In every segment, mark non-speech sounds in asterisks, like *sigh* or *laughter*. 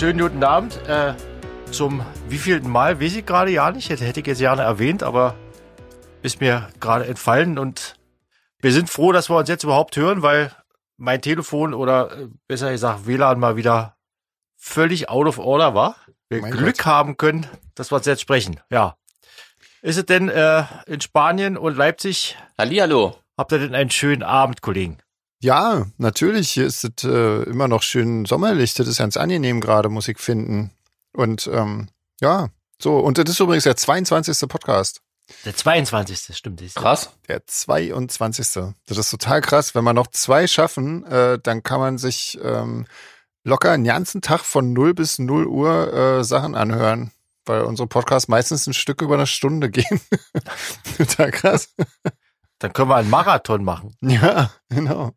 schönen guten Abend. Äh, zum wievielten Mal, weiß ich gerade ja nicht. Hätte, hätte ich jetzt gerne erwähnt, aber ist mir gerade entfallen und wir sind froh, dass wir uns jetzt überhaupt hören, weil mein Telefon oder äh, besser gesagt WLAN mal wieder völlig out of order war. Wir Mein Glück Gott. haben können, dass wir uns jetzt sprechen. Ja. Ist es denn äh, in Spanien und Leipzig? Hallihallo. Habt ihr denn einen schönen Abend, Kollegen? Ja, natürlich. Hier ist es äh, immer noch schön sommerlich. Das ist ganz angenehm gerade, Musik finden. Und ähm, ja, so. Und das ist übrigens der 22. Podcast. Der 22. stimmt. Ist Krass. Der 22. Das ist total krass. Wenn wir noch zwei schaffen, äh, dann kann man sich ähm, locker einen ganzen Tag von 0 bis 0 Uhr äh, Sachen anhören. Weil unsere Podcasts meistens ein Stück über eine Stunde gehen. *laughs* total krass. Dann können wir einen Marathon machen. Ja, genau.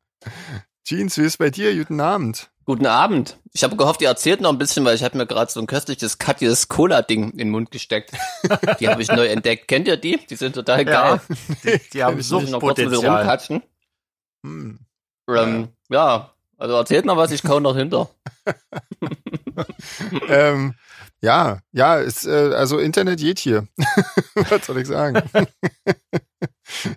Jeans, wie ist bei dir? Guten Abend. Guten Abend. Ich habe gehofft, ihr erzählt noch ein bisschen, weil ich habe mir gerade so ein köstliches Katjes Cola-Ding in den Mund gesteckt. *laughs* Die habe ich neu entdeckt. Kennt ihr die? Die sind total Ja, geil. die, die haben *laughs* ich noch kurz ein bisschen Suchtpotenzial. rumkatschen. Hm. Ähm, ja, also erzählt noch was, ich kau noch hinter. *laughs* ähm, ja, ja, ist, äh, also Internet geht hier. *laughs* Was soll ich sagen? *laughs*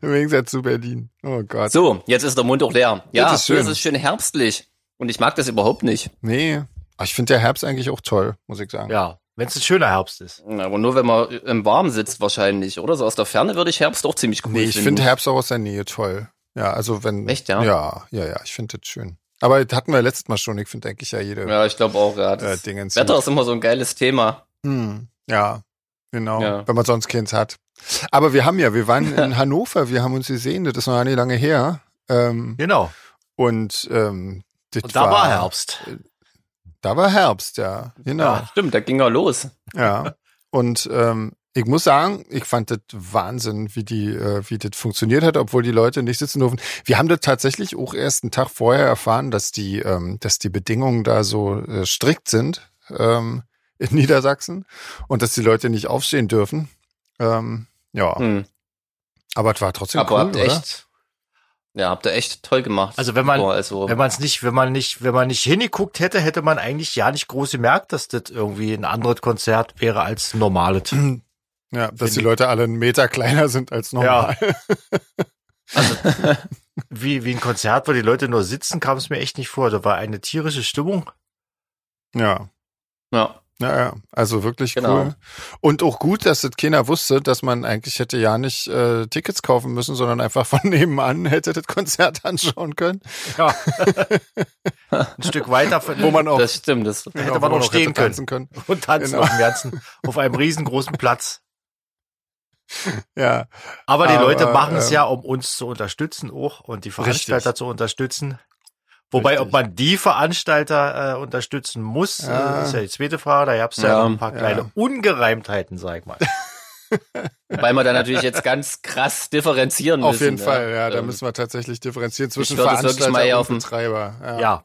Im Gegensatz zu Berlin. Oh Gott. So, jetzt ist der Mund auch leer. Ja, Das ist hier schön. ist es schön herbstlich. Und ich mag das überhaupt nicht. Nee. Ach, ich finde der Herbst eigentlich auch toll, muss ich sagen. Ja, wenn es ein schöner Herbst ist. Aber nur wenn man im Warmen sitzt wahrscheinlich, oder? So aus der Ferne würde ich Herbst auch ziemlich cool nee, ich finden. finde Herbst auch aus der Nähe toll. Ja, also wenn. Echt, ja? Ja, ja, ja, ich finde das schön. Aber das hatten wir letztes Mal schon. Ich finde eigentlich ja jede Ja, ich glaube auch, ja. äh, Das Dingens. Wetter ist immer so ein geiles Thema. Hm, ja, genau. Ja. Wenn man sonst keins hat. Aber wir haben ja, wir waren *laughs* in Hannover, wir haben uns gesehen, das ist noch nicht lange her. Ähm, Genau. und ähm, das Und da war Herbst. Da war Herbst, ja. Genau. Ja. Stimmt, da ging er los. Ja. Und ähm, ich muss sagen, ich fand das Wahnsinn, wie die, äh, wie das funktioniert hat, obwohl die Leute nicht sitzen durften. Wir haben das tatsächlich auch erst einen Tag vorher erfahren, dass die, ähm, dass die Bedingungen da so äh, strikt sind ähm, in *laughs* Niedersachsen und dass die Leute nicht aufstehen dürfen. Ähm, ja, Hm. aber es war trotzdem Aber cool, habt ihr oder? echt, ja, habt ihr echt toll gemacht. Also wenn man- Boah, also, Wenn man es nicht, wenn man nicht, wenn man nicht hingeguckt hätte, hätte man eigentlich ja nicht groß gemerkt, dass das irgendwie ein anderes Konzert wäre als normales. *clears throat* Ja, dass die ich- Leute alle einen Meter *laughs* kleiner sind als normal. *laughs* Wie, wie ein Konzert, wo die Leute nur sitzen, kam es mir echt nicht vor. Da war eine tierische Stimmung. Ja. ja. Ja, ja, also wirklich Genau. cool. Und auch gut, dass das keiner wusste, dass man eigentlich hätte ja nicht äh, Tickets kaufen müssen, sondern einfach von *laughs* nebenan hätte das Konzert anschauen können. Ja. ein Stück weiter, von, Wo man auch Das stimmt, das, da hätte man wo noch stehen können können. und tanzen Genau. auf dem ganzen, auf einem riesengroßen Platz. *laughs* Ja, Aber die Aber, Leute machen es ähm, ja, um uns zu unterstützen auch und die Veranstalter Richtig. zu unterstützen. Wobei, Richtig. ob man die Veranstalter äh, unterstützen muss, Ja. äh, ist ja die zweite Frage. Da gab es ja, Ja, ein paar ja. kleine Ungereimtheiten, sag ich mal. *laughs* weil wir da natürlich jetzt ganz krass differenzieren müssen. auf jeden Fall. Ja, da Ähm, müssen wir tatsächlich differenzieren zwischen Veranstalter und auf den- Betreiber. Ja, Ja,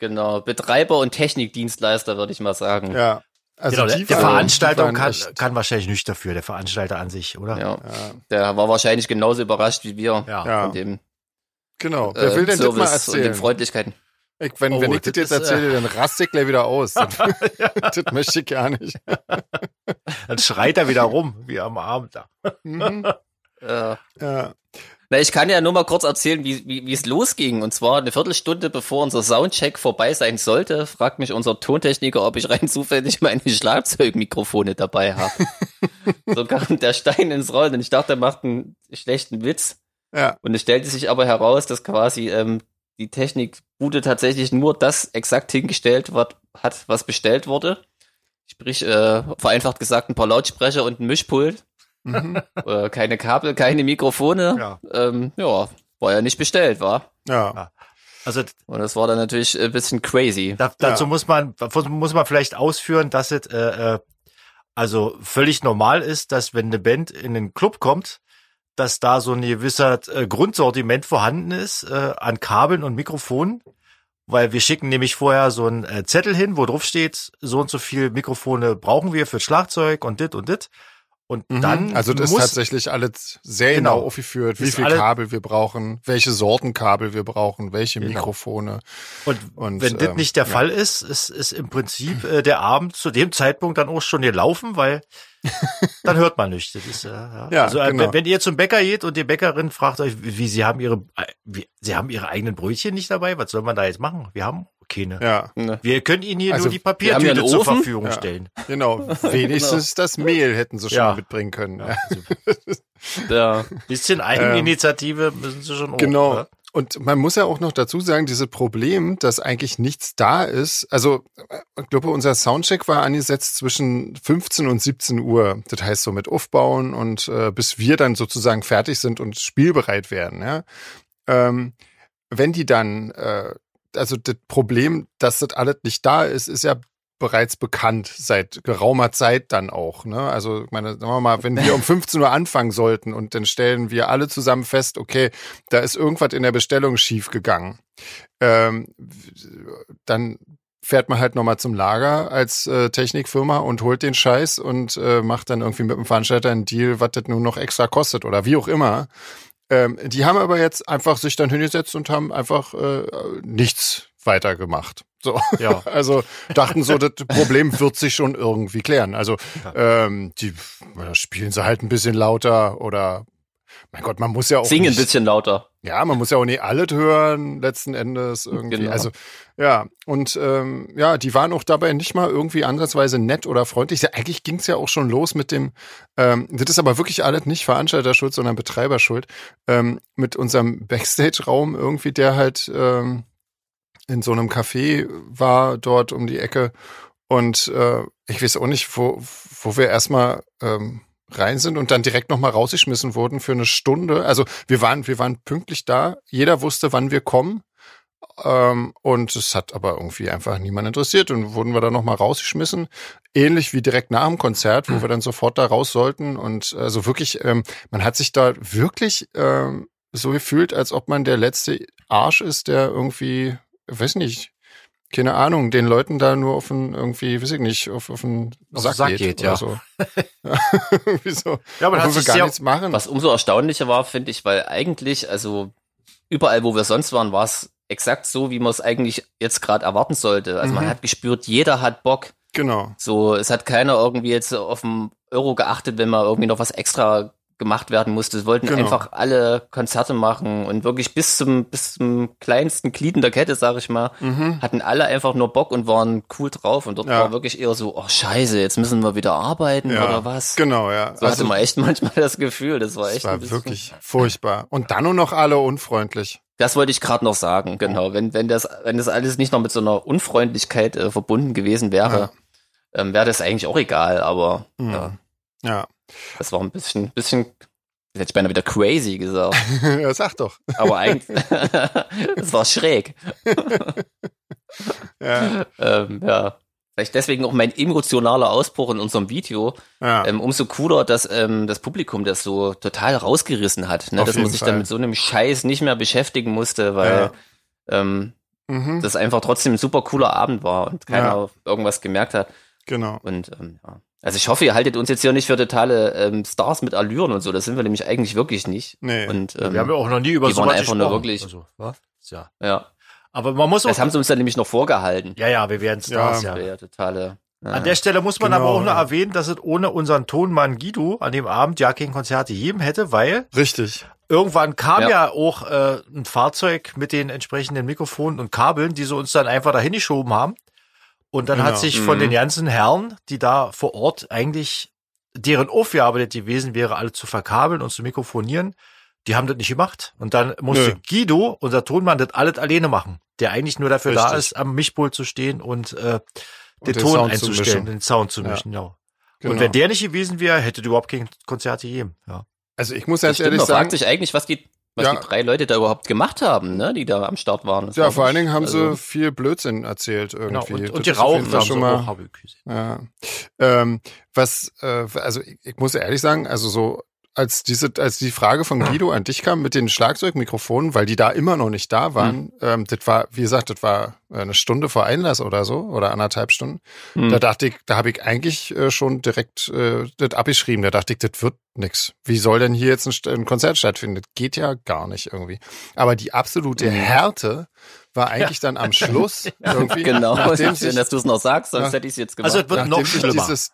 Genau, Betreiber und Technikdienstleister, würde ich mal sagen. ja. Also genau. Der, der Veranstalter kann, kann wahrscheinlich nicht dafür, der Veranstalter an sich, oder? Ja. Ja, Der war wahrscheinlich genauso überrascht wie wir Ja. Ja. von dem genau. Wer äh, will denn das mal Service und den erzählen? Freundlichkeiten. Ich, wenn, Oh, wenn ich das das jetzt ist, äh, erzähle, dann raste ich gleich wieder aus. *laughs* Das, möchte ich gar nicht. Dann schreit er wieder rum, wie am Abend da. Mhm. *laughs* Äh, Ja. Na, ich kann ja nur mal kurz erzählen, wie, wie, wie es losging. Und zwar eine Viertelstunde bevor unser Soundcheck vorbei sein sollte, fragt mich unser Tontechniker, ob ich rein *laughs* zufällig meine Schlagzeugmikrofone dabei habe. *laughs* so kam der Stein ins Rollen und ich dachte, er macht einen schlechten Witz. Ja. Und es stellte sich aber heraus, dass quasi ähm, die Technikbude tatsächlich nur das exakt hingestellt wat, hat, was bestellt wurde. Sprich, äh, vereinfacht gesagt, ein paar Lautsprecher und ein Mischpult. Mhm. Äh, keine Kabel, keine Mikrofone. Ja. Ähm, ja, war ja nicht bestellt, war. Ja. Also Und das war dann natürlich ein bisschen crazy. da, dazu Ja. muss man muss man vielleicht ausführen, dass es äh, äh, also völlig normal ist, dass wenn eine Band in den Club kommt, dass da so ein gewisser äh, Grundsortiment vorhanden ist äh, an Kabeln und Mikrofonen, weil wir schicken nämlich vorher so einen äh, Zettel hin, wo drauf steht, so und so viel Mikrofone brauchen wir für Schlagzeug und dit und dit. Und Mhm. dann also das ist muss, tatsächlich alles sehr Genau. genau, aufgeführt, wie Ist viel Kabel wir brauchen, welche Sorten Kabel wir brauchen, welche Genau. Mikrofone. und, Und, wenn das ähm, nicht der ja. Fall ist, ist, ist im Prinzip äh, der Abend zu dem Zeitpunkt dann auch schon gelaufen, weil *laughs* dann hört man nichts. Ist, äh, ja. Ja, also äh, genau. wenn, wenn ihr zum Bäcker geht und die Bäckerin fragt euch, wie, wie sie haben ihre, äh, wie, sie haben ihre eigenen Brötchen nicht dabei, was soll man da jetzt machen? Wir haben keine. Ja, Ne. Wir können ihnen hier Also, nur die Papiertüte zur. Verfügung Ja. stellen. genau. *laughs* Wenigstens das Mehl hätten sie schon Ja. mitbringen können. Ja, also, *laughs* Ja. bisschen Eigeninitiative müssen sie schon auch. Genau. ne? Und man muss ja auch noch dazu sagen, dieses Problem, dass eigentlich nichts da ist. Also, äh, ich glaube, unser Soundcheck war angesetzt zwischen 15 und 17 Uhr. Das heißt so mit Aufbauen und äh, bis wir dann sozusagen fertig sind und spielbereit werden. Ja? Ähm, wenn die dann, äh, also das Problem, dass das alles nicht da ist, ist ja bereits bekannt seit geraumer Zeit dann auch. Ne? Also ich meine, sagen wir mal, wenn wir um *laughs* 15 Uhr anfangen sollten und dann stellen wir alle zusammen fest, okay, da ist irgendwas in der Bestellung schief gegangen, ähm, dann fährt man halt nochmal zum Lager als äh, Technikfirma und holt den Scheiß und äh, macht dann irgendwie mit dem Veranstalter einen Deal, was das nun noch extra kostet oder wie auch immer. Ähm, die haben aber jetzt einfach sich dann hingesetzt und haben einfach äh, nichts weiter gemacht. So. Ja. *laughs* Also dachten so, das Problem wird sich schon irgendwie klären. Also ähm, die spielen sie halt ein bisschen lauter oder mein Gott, man muss ja auch Sing ein bisschen lauter. Ja, man muss ja auch nicht alles hören, letzten Endes irgendwie. Genau. Also, ja, und ähm, ja, die waren auch dabei nicht mal irgendwie ansatzweise nett oder freundlich. Ja, eigentlich ging's ja auch schon los mit dem, ähm, das ist aber wirklich alles nicht Veranstalterschuld, sondern Betreiberschuld, ähm, mit unserem Backstage-Raum irgendwie, der halt ähm, in so einem Café war, dort um die Ecke. Und äh, ich weiß auch nicht, wo, wo wir erstmal ähm, rein sind und dann direkt nochmal rausgeschmissen wurden für eine Stunde. Also wir waren, wir waren pünktlich da. Jeder wusste, wann wir kommen. Ähm, und es hat aber irgendwie einfach niemand interessiert und wurden wir dann nochmal rausgeschmissen. Ähnlich wie direkt nach dem Konzert, wo wir dann sofort da raus sollten. Und also wirklich, ähm, man hat sich da wirklich ähm, so gefühlt, als ob man der letzte Arsch ist, der irgendwie, weiß nicht, keine Ahnung, den Leuten da nur auf den, irgendwie, weiß ich nicht, auf, auf den Auf den Sack, Sack geht, geht, oder ja. so. *laughs* *laughs* ja. so. Ja, man hat wir sich gar sehr, nichts machen. Was umso erstaunlicher war, finde ich, weil eigentlich, also überall, wo wir sonst waren, war es exakt so, wie man es eigentlich jetzt gerade erwarten sollte. Also man Mhm. hat gespürt, jeder hat Bock. Genau. So, es hat keiner irgendwie jetzt auf den Euro geachtet, wenn mal irgendwie noch was extra gemacht werden musste. Es wollten Genau. einfach alle Konzerte machen und wirklich bis zum, bis zum kleinsten Glied in der Kette, sag ich mal, Mhm. hatten alle einfach nur Bock und waren cool drauf. Und dort Ja. war wirklich eher so, oh scheiße, jetzt müssen wir wieder arbeiten Ja, oder was? Genau, ja. So hatte man echt *laughs* manchmal das Gefühl. Das war das echt ein war wirklich furchtbar. Und dann nur noch alle unfreundlich. Das wollte ich gerade noch sagen, genau. Wenn, wenn das, wenn das alles nicht noch mit so einer Unfreundlichkeit äh, verbunden gewesen wäre, ähm, wäre das eigentlich auch egal, aber Mhm. ja, Ja. Das war ein bisschen, bisschen, jetzt hätte ich beinahe wieder crazy gesagt. *laughs* ja, sag doch. Aber eigentlich, *laughs* das war schräg. Ja. Ähm, ja. Vielleicht deswegen auch mein emotionaler Ausbruch in unserem Video. Ja. Ähm, umso cooler, dass ähm, das Publikum das so total rausgerissen hat, ne? Dass man sich Fall. dann mit so einem Scheiß nicht mehr beschäftigen musste, weil ähm, mhm. das einfach trotzdem ein super cooler Abend war und keiner Ja. irgendwas gemerkt hat. Genau. Und ähm, ja. Also ich hoffe, ihr haltet uns jetzt hier nicht für totale ähm, Stars mit Allüren und so. Das sind wir nämlich eigentlich wirklich nicht. Nee. Und ähm, wir haben ja auch noch nie über die waren sowas einfach nur wirklich- Also, was? Ja. ja, Aber man muss auch. das haben sie uns dann nämlich noch vorgehalten. ja, ja, wir werden Stars, Ja. ja. Totale. Ja. An der Stelle muss man Genau, aber auch noch ja. erwähnen, dass es ohne unseren Tonmann Guido an dem Abend ja kein Konzert gegeben hätte, weil Richtig. irgendwann kam ja, Ja. auch äh, ein Fahrzeug mit den entsprechenden Mikrofonen und Kabeln, die sie uns dann einfach dahin geschoben haben. Und dann Genau. hat sich von Mhm. den ganzen Herren, die da vor Ort eigentlich deren Aufgabe das gewesen wäre, alle zu verkabeln und zu mikrofonieren, die haben das nicht gemacht. Und dann musste Nö. Guido, unser Tonmann, das alles alleine machen, der eigentlich nur dafür da Richtig. ist, am Mischpult zu stehen und äh, den, den Ton Sound zu einzustellen, den Sound zu mischen, ja. Genau. Und wenn der nicht gewesen wäre, hätte du überhaupt kein Konzert gegeben. Ja. also ich muss ganz ehrlich sagen, fragt sich eigentlich, was die, was Ja. die drei Leute da überhaupt gemacht haben, ne, die da am Start waren. Das ja, war vor allen Dingen haben also, sie viel Blödsinn erzählt Genau. irgendwie. Und, Das und die Rauchen sie schon mal. Ja. Ähm, was, äh, also ich, ich muss ehrlich sagen, also so als diese, als die Frage von Guido an dich kam mit den Schlagzeugmikrofonen, weil die da immer noch nicht da waren, mhm. ähm, das war, wie gesagt, das war eine Stunde vor Einlass oder so oder anderthalb Stunden. Mhm. Da dachte ich, da habe ich eigentlich äh, schon direkt äh, das abgeschrieben. Da dachte ich, das wird nix. Wie soll denn hier jetzt ein, ein Konzert stattfinden? Das geht ja gar nicht irgendwie. Aber die absolute mhm. Härte war eigentlich ja. dann am *laughs* Schluss irgendwie. genau, nachdem sich, dass du es noch sagst, sonst hätte ich es jetzt gemacht. Also es wird noch schlimmer. Dieses,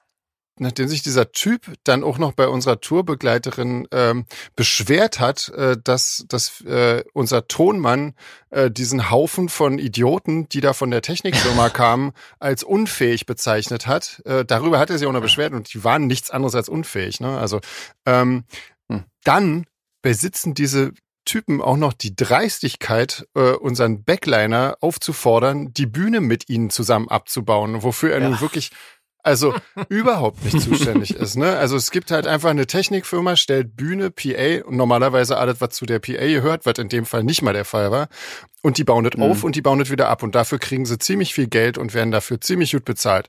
nachdem sich dieser Typ dann auch noch bei unserer Tourbegleiterin ähm, beschwert hat, äh, dass, dass äh, unser Tonmann äh, diesen Haufen von Idioten, die da von der Technikfirma *laughs* kamen, als unfähig bezeichnet hat. Äh, darüber hat er sich auch noch beschwert und die waren nichts anderes als unfähig. Ne? Also ähm, hm. dann besitzen diese Typen auch noch die Dreistigkeit, äh, unseren Backliner aufzufordern, die Bühne mit ihnen zusammen abzubauen, wofür er ja. nun wirklich also überhaupt nicht zuständig ist. Ne? Also es gibt halt einfach eine Technikfirma, stellt Bühne, PA und normalerweise alles, was zu der PA gehört, was in dem Fall nicht mal der Fall war. Und die bauen das mhm. auf und die bauen das wieder ab. Und dafür kriegen sie ziemlich viel Geld und werden dafür ziemlich gut bezahlt.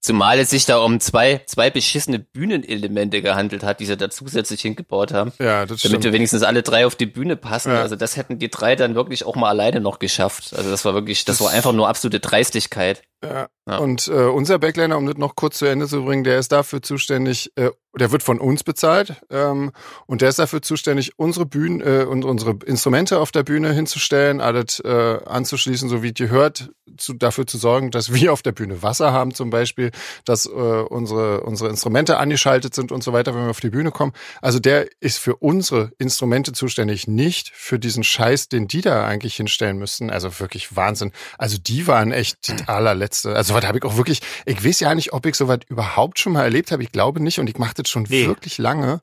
Zumal es sich da um zwei, zwei beschissene Bühnenelemente gehandelt hat, die sie da zusätzlich hingebaut haben. Ja, das stimmt. Damit wir wenigstens alle drei auf die Bühne passen. Ja. Also das hätten die drei dann wirklich auch mal alleine noch geschafft. Also das war wirklich, das, das war einfach nur absolute Dreistigkeit. Ja. ja. Und äh, unser Backliner, um das noch kurz zu Ende zu bringen, der ist dafür zuständig, äh, der wird von uns bezahlt ähm, und der ist dafür zuständig, unsere Bühnen äh, und unsere Instrumente auf der Bühne hinzustellen, alles äh, anzuschließen, so wie die hört, zu, dafür zu sorgen, dass wir auf der Bühne Wasser haben zum Beispiel, dass äh, unsere unsere Instrumente angeschaltet sind und so weiter, wenn wir auf die Bühne kommen. Also der ist für unsere Instrumente zuständig, nicht für diesen Scheiß, den die da eigentlich hinstellen müssten. Also wirklich Wahnsinn. Also die waren echt die *clears throat* allerletzte. Also was habe ich auch wirklich. Ich weiß ja nicht, ob ich sowas überhaupt schon mal erlebt habe. Ich glaube nicht und ich mache das schon nee. wirklich lange.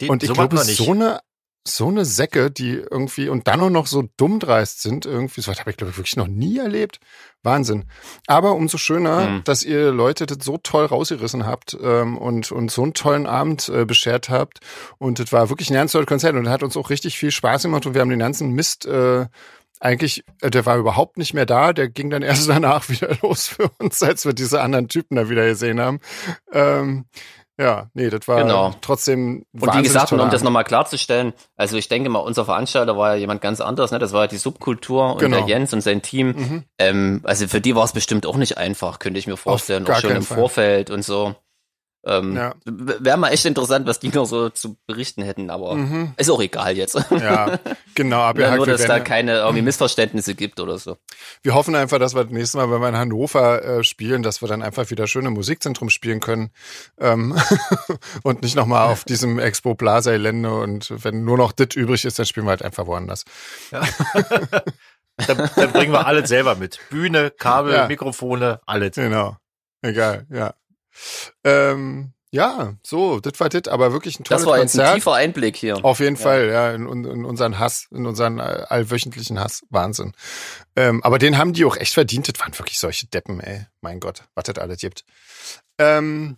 Die, und ich so glaube, so eine so eine Säcke, die irgendwie und dann auch noch so dumm dreist sind, irgendwie, so was habe ich glaube ich wirklich noch nie erlebt. Wahnsinn. Aber umso schöner, mhm. dass ihr Leute das so toll rausgerissen habt ähm, und, und so einen tollen Abend äh, beschert habt. Und das war wirklich ein ganz tolles Konzert und hat uns auch richtig viel Spaß gemacht und wir haben den ganzen Mist äh, eigentlich, äh, der war überhaupt nicht mehr da, der ging dann *laughs* erst danach wieder *laughs* los für uns, als wir diese anderen Typen da wieder gesehen haben. Ähm, ja, nee, das war genau. trotzdem. Und wie gesagt, um das nochmal klarzustellen, also ich denke mal, unser Veranstalter war ja jemand ganz anderes, ne? Das war ja die Subkultur und genau. der Jens und sein Team. Mhm. Ähm, also für die war es bestimmt auch nicht einfach, könnte ich mir vorstellen, auch schon im Fall. Vorfeld und so. Ähm, ja. Wäre mal echt interessant, was die noch so zu berichten hätten, aber mhm. ist auch egal jetzt. Ja, genau. *laughs* Aber ja, nur, dass da keine irgendwie Missverständnisse gibt oder so. Wir hoffen einfach, dass wir das nächste Mal, wenn wir in Hannover äh, spielen, dass wir dann einfach wieder schöne Musikzentrum spielen können ähm, *laughs* und nicht nochmal auf diesem Expo Plaza Elende und wenn nur noch dit übrig ist, dann spielen wir halt einfach woanders. Ja. *laughs* dann, dann, bringen wir alles selber mit. Bühne, Kabel, ja. Mikrofone, alles. Genau. Egal, ja. Ähm, ja, so, das war das, aber wirklich ein tolles Konzert. Das war jetzt ein tiefer Einblick hier. Auf jeden ja. Fall, ja, in, in, unseren Hass, in unseren äh, allwöchentlichen Hass. Wahnsinn. Ähm, aber den haben die auch echt verdient. Das waren wirklich solche Deppen, ey. Mein Gott, was das alles gibt. Ähm,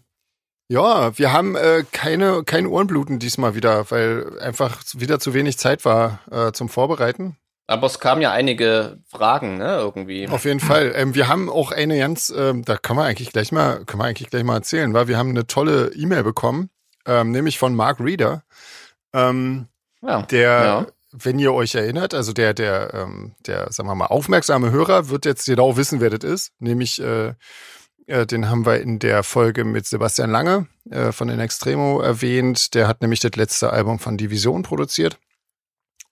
ja, wir haben äh, keine, kein Ohrenbluten diesmal wieder, weil einfach wieder zu wenig Zeit war äh, zum Vorbereiten. Aber es kamen ja einige Fragen, ne, irgendwie. Auf jeden Fall. Ähm, wir haben auch eine ganz, ähm, da kann man eigentlich gleich mal, kann man eigentlich gleich mal erzählen, weil wir haben eine tolle E-Mail bekommen, ähm, nämlich von Mark Reeder, ähm, ja, der, ja. wenn ihr euch erinnert, also der, der, ähm, der, sagen wir mal, aufmerksame Hörer wird jetzt genau wissen, wer das ist, nämlich, äh, äh, den haben wir in der Folge mit Sebastian Lange äh, von den Extremo erwähnt. Der hat nämlich das letzte Album von Division produziert.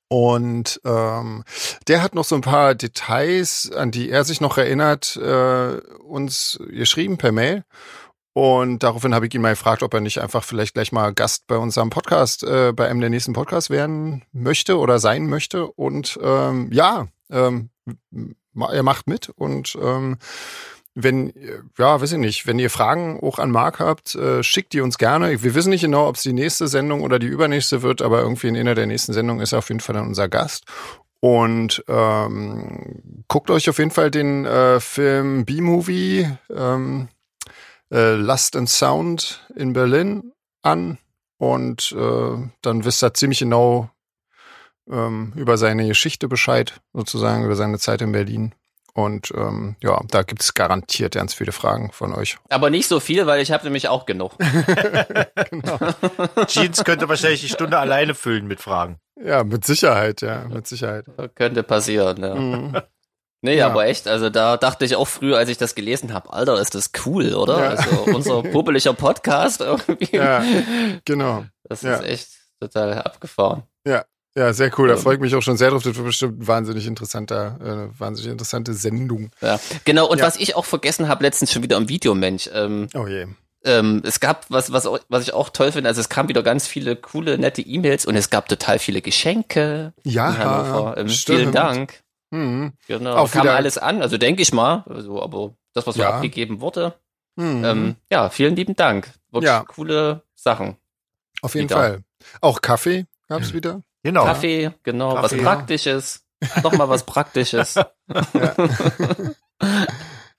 Und ähm, der hat noch so ein paar Details, an die er sich noch erinnert, äh, uns geschrieben per Mail. Und daraufhin habe ich ihn mal gefragt, ob er nicht einfach vielleicht gleich mal Gast bei unserem Podcast, äh, bei einem der nächsten Podcasts werden möchte oder sein möchte. Und ähm, ja, ähm, er macht mit und ähm, wenn, ja, weiß ich nicht, wenn ihr Fragen auch an Marc habt, äh, schickt die uns gerne. Wir wissen nicht genau, ob es die nächste Sendung oder die übernächste wird, aber irgendwie in einer der nächsten Sendungen ist er auf jeden Fall dann unser Gast. Und ähm, guckt euch auf jeden Fall den äh, Film B-Movie ähm, äh, Lust and Sound in Berlin an. Und äh, dann wisst ihr ziemlich genau ähm, über seine Geschichte Bescheid, sozusagen, über seine Zeit in Berlin. Und ähm, ja, da gibt's garantiert ganz viele Fragen von euch. Aber nicht so viel, weil ich habe nämlich auch genug. *laughs* Jeans könnte wahrscheinlich die Stunde alleine füllen mit Fragen. Ja, mit Sicherheit, ja, mit Sicherheit. Könnte passieren, ja. Mhm. Nee, Ja. aber echt, also da dachte ich auch früher, als ich das gelesen habe, Alter, ist das cool, oder? Ja. Also unser *laughs* popeliger Podcast irgendwie. Ja, genau. Das ja. ist echt total abgefahren. Ja, sehr cool. Da Ähm. freue ich mich auch schon sehr drauf. Das wird bestimmt ein wahnsinnig interessanter, äh, wahnsinnig interessante Sendung. Ja. Genau, und Ja. was ich auch vergessen habe, letztens schon wieder im Videomensch. Ähm, Oh je. ähm, es gab, was, was, was ich auch toll finde, also es kamen wieder ganz viele coole, nette E-Mails und es gab total viele Geschenke Ja, in Hannover. Ähm, vielen Dank. Mhm. Genau, Auch kam wieder- alles an, also denke ich mal, also, aber das, was so Ja. abgegeben wurde, Mhm. ähm, ja, vielen lieben Dank. Wirklich Ja. coole Sachen. Auf jeden wieder. Fall. Auch Kaffee gab's *clears throat* wieder. Genau. Kaffee, genau, Kaffee, was ja. Praktisches. Nochmal was Praktisches. *laughs*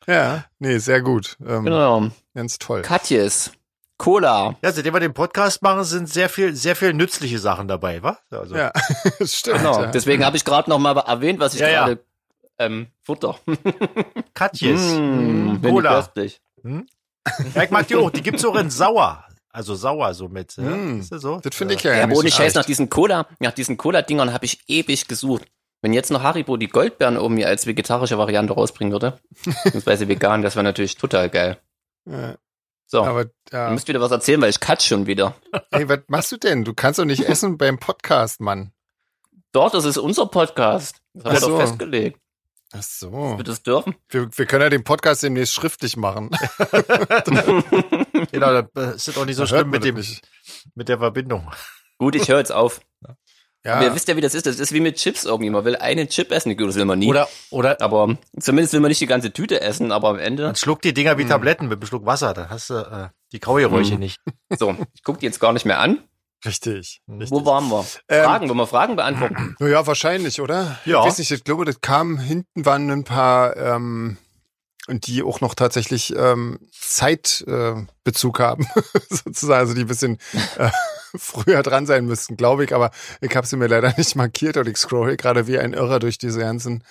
Ja, nee, sehr gut. Ähm, genau. Ganz toll. Katjes, Cola. Ja, seitdem wir den Podcast machen, sind sehr viel, sehr viel nützliche Sachen dabei, wa? Also, Ja, *laughs* stimmt. Genau. Ja. Deswegen habe ich gerade noch mal erwähnt, was ich Ja, ja. gerade ähm, Futter. Katjes. Mm, ich Cola. köstlich. Ja, ich mag die auch. Die gibt's auch in sauer. Also sauer so mit. Ja? Mm. Ist das so? Das finde ich ja, Ja, aber nicht ohne so Scheiß, nach diesen Cola, nach diesen Cola-Dingern habe ich ewig gesucht. Wenn jetzt noch Haribo die Goldbeeren oben mir als vegetarische Variante rausbringen würde, *laughs* beziehungsweise vegan, das wäre natürlich total geil. Ja, So, aber ihr ja. müsst wieder was erzählen, weil ich katsch schon wieder. *laughs* Hey, was machst du denn? Du kannst doch nicht *laughs* essen beim Podcast, Mann. Dort, das ist unser Podcast. Das haben Ach wir so. doch festgelegt. Ach so. Wir das dürfen. Wir, wir können ja den Podcast demnächst schriftlich machen. Genau, das ist doch nicht so Da schlimm mit dem, nicht. mit der Verbindung. Gut, ich höre jetzt auf. Ja, Aber ihr wisst ja, wie das ist. Das ist wie mit Chips irgendwie. Man will einen Chip essen, gut, das will man nie. Oder, oder aber zumindest will man nicht die ganze Tüte essen, aber am Ende. dann schluck die Dinger wie Hm. Tabletten mit einem Schluck Wasser. Dann hast du äh, die Kaugeräusche Hm. nicht. So, ich gucke die jetzt gar nicht mehr an. richtig. Wo waren wir? Ähm, Fragen, wollen wir Fragen beantworten? *clears throat* Naja, wahrscheinlich, oder? Ja. Ich weiß nicht, ich glaube, das kam, hinten waren ein paar, ähm, die auch noch tatsächlich ähm, Zeitbezug äh, haben, *laughs* sozusagen, also die ein bisschen äh, *laughs* früher dran sein müssten, glaube ich, aber ich habe sie mir leider nicht markiert und ich scroll gerade wie ein Irrer durch diese ganzen.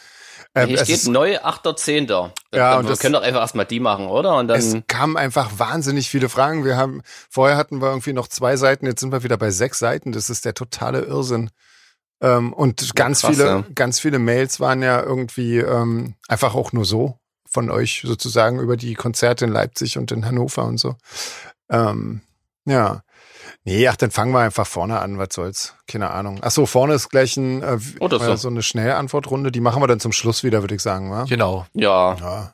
Ähm, Hier es, steht ist, neu 8.10. Ja, und wir das- können doch einfach erstmal die machen, oder? Und es dann, kamen einfach wahnsinnig viele Fragen. Wir haben, vorher hatten wir irgendwie noch zwei Seiten, jetzt sind wir wieder bei sechs Seiten. Das ist der totale Irrsinn. Ähm, und ganz krass, viele, ja. ganz viele Mails waren ja irgendwie ähm, einfach auch nur so von euch sozusagen über die Konzerte in Leipzig und in Hannover und so. Ähm, ja. Nee, ach, dann fangen wir einfach vorne an, was soll's. Keine Ahnung. Ach so, vorne ist gleich ein, äh, Oder so. äh, so eine Schnellantwortrunde. Die machen wir dann zum Schluss wieder, würde ich sagen, wa? Genau. ja, Ja.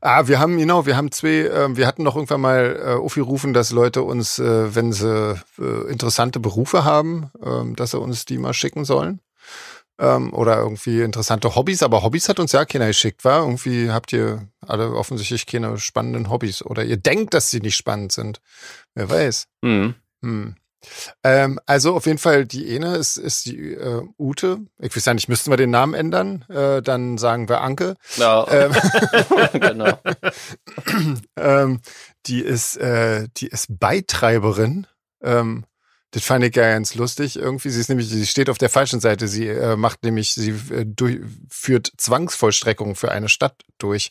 Ah, wir haben, genau, wir haben zwei, ähm, wir hatten noch irgendwann mal äh, aufgerufen, dass Leute uns, äh, wenn sie äh, interessante Berufe haben, ähm, dass sie uns die mal schicken sollen. Ähm, oder irgendwie interessante Hobbys, aber Hobbys hat uns ja keiner geschickt, war? Irgendwie habt ihr alle offensichtlich keine spannenden Hobbys oder ihr denkt, dass sie nicht spannend sind. Wer weiß. hm. Hm. Ähm, also auf jeden Fall die eine ist, ist die äh, Ute. Ich weiß ja nicht, müssten wir den Namen ändern? Äh, dann sagen wir Anke. ja. Ähm, *laughs* genau. ähm, die ist, äh, die ist Beitreiberin. Ähm, das fand ich ja ganz lustig. Irgendwie, sie ist nämlich, sie steht auf der falschen Seite. Sie äh, macht nämlich, sie äh, durch, führt Zwangsvollstreckung für eine Stadt durch.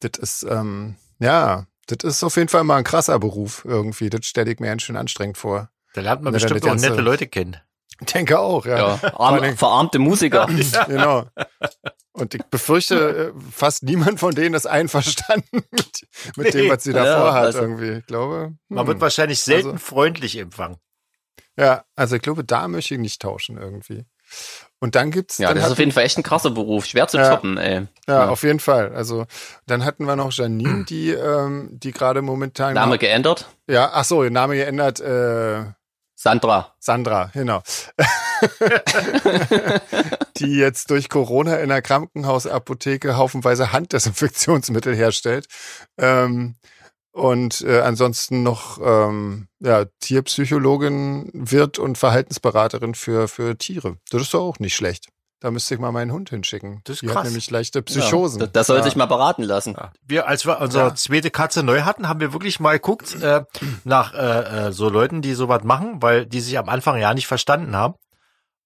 Das ist, ähm, ja, das ist auf jeden Fall mal ein krasser Beruf irgendwie. Das stelle ich mir ganz schön anstrengend vor. Da lernt man bestimmt auch nette ganze- Leute kennen. Ich denke auch, ja. Ja, arm, verarmte Musiker. Genau. Und ich befürchte, äh, fast niemand von denen ist einverstanden mit, mit dem, was sie da Ja, vorhat also- irgendwie. Ich glaube. Man hm. wird wahrscheinlich selten Also- freundlich empfangen. Ja, also ich glaube, da möchte ich nicht tauschen irgendwie. Und dann gibt's Ja, dann das ist auf jeden Fall echt ein krasser Beruf. Schwer zu Ja. toppen, ey. ja, ja. auf jeden Fall. Also dann hatten wir noch Janine, *clears throat* die ähm, die gerade momentan Name geändert? ja, ach so, Name geändert äh, Sandra. Sandra, genau. *laughs* die jetzt durch Corona in der Krankenhausapotheke haufenweise Handdesinfektionsmittel herstellt. Ähm, und äh, ansonsten noch ähm, ja, Tierpsychologin wird und Verhaltensberaterin für, für Tiere. Das ist doch auch nicht schlecht. Da müsste ich mal meinen Hund hinschicken. Das ist Die hat krass. nämlich leichte Psychosen. Das, das soll ja. sich mal beraten lassen. Ja. Wir, als wir unsere Ja. zweite Katze neu hatten, haben wir wirklich mal geguckt äh, nach äh, äh, so Leuten, die sowas machen, weil die sich am Anfang ja nicht verstanden haben.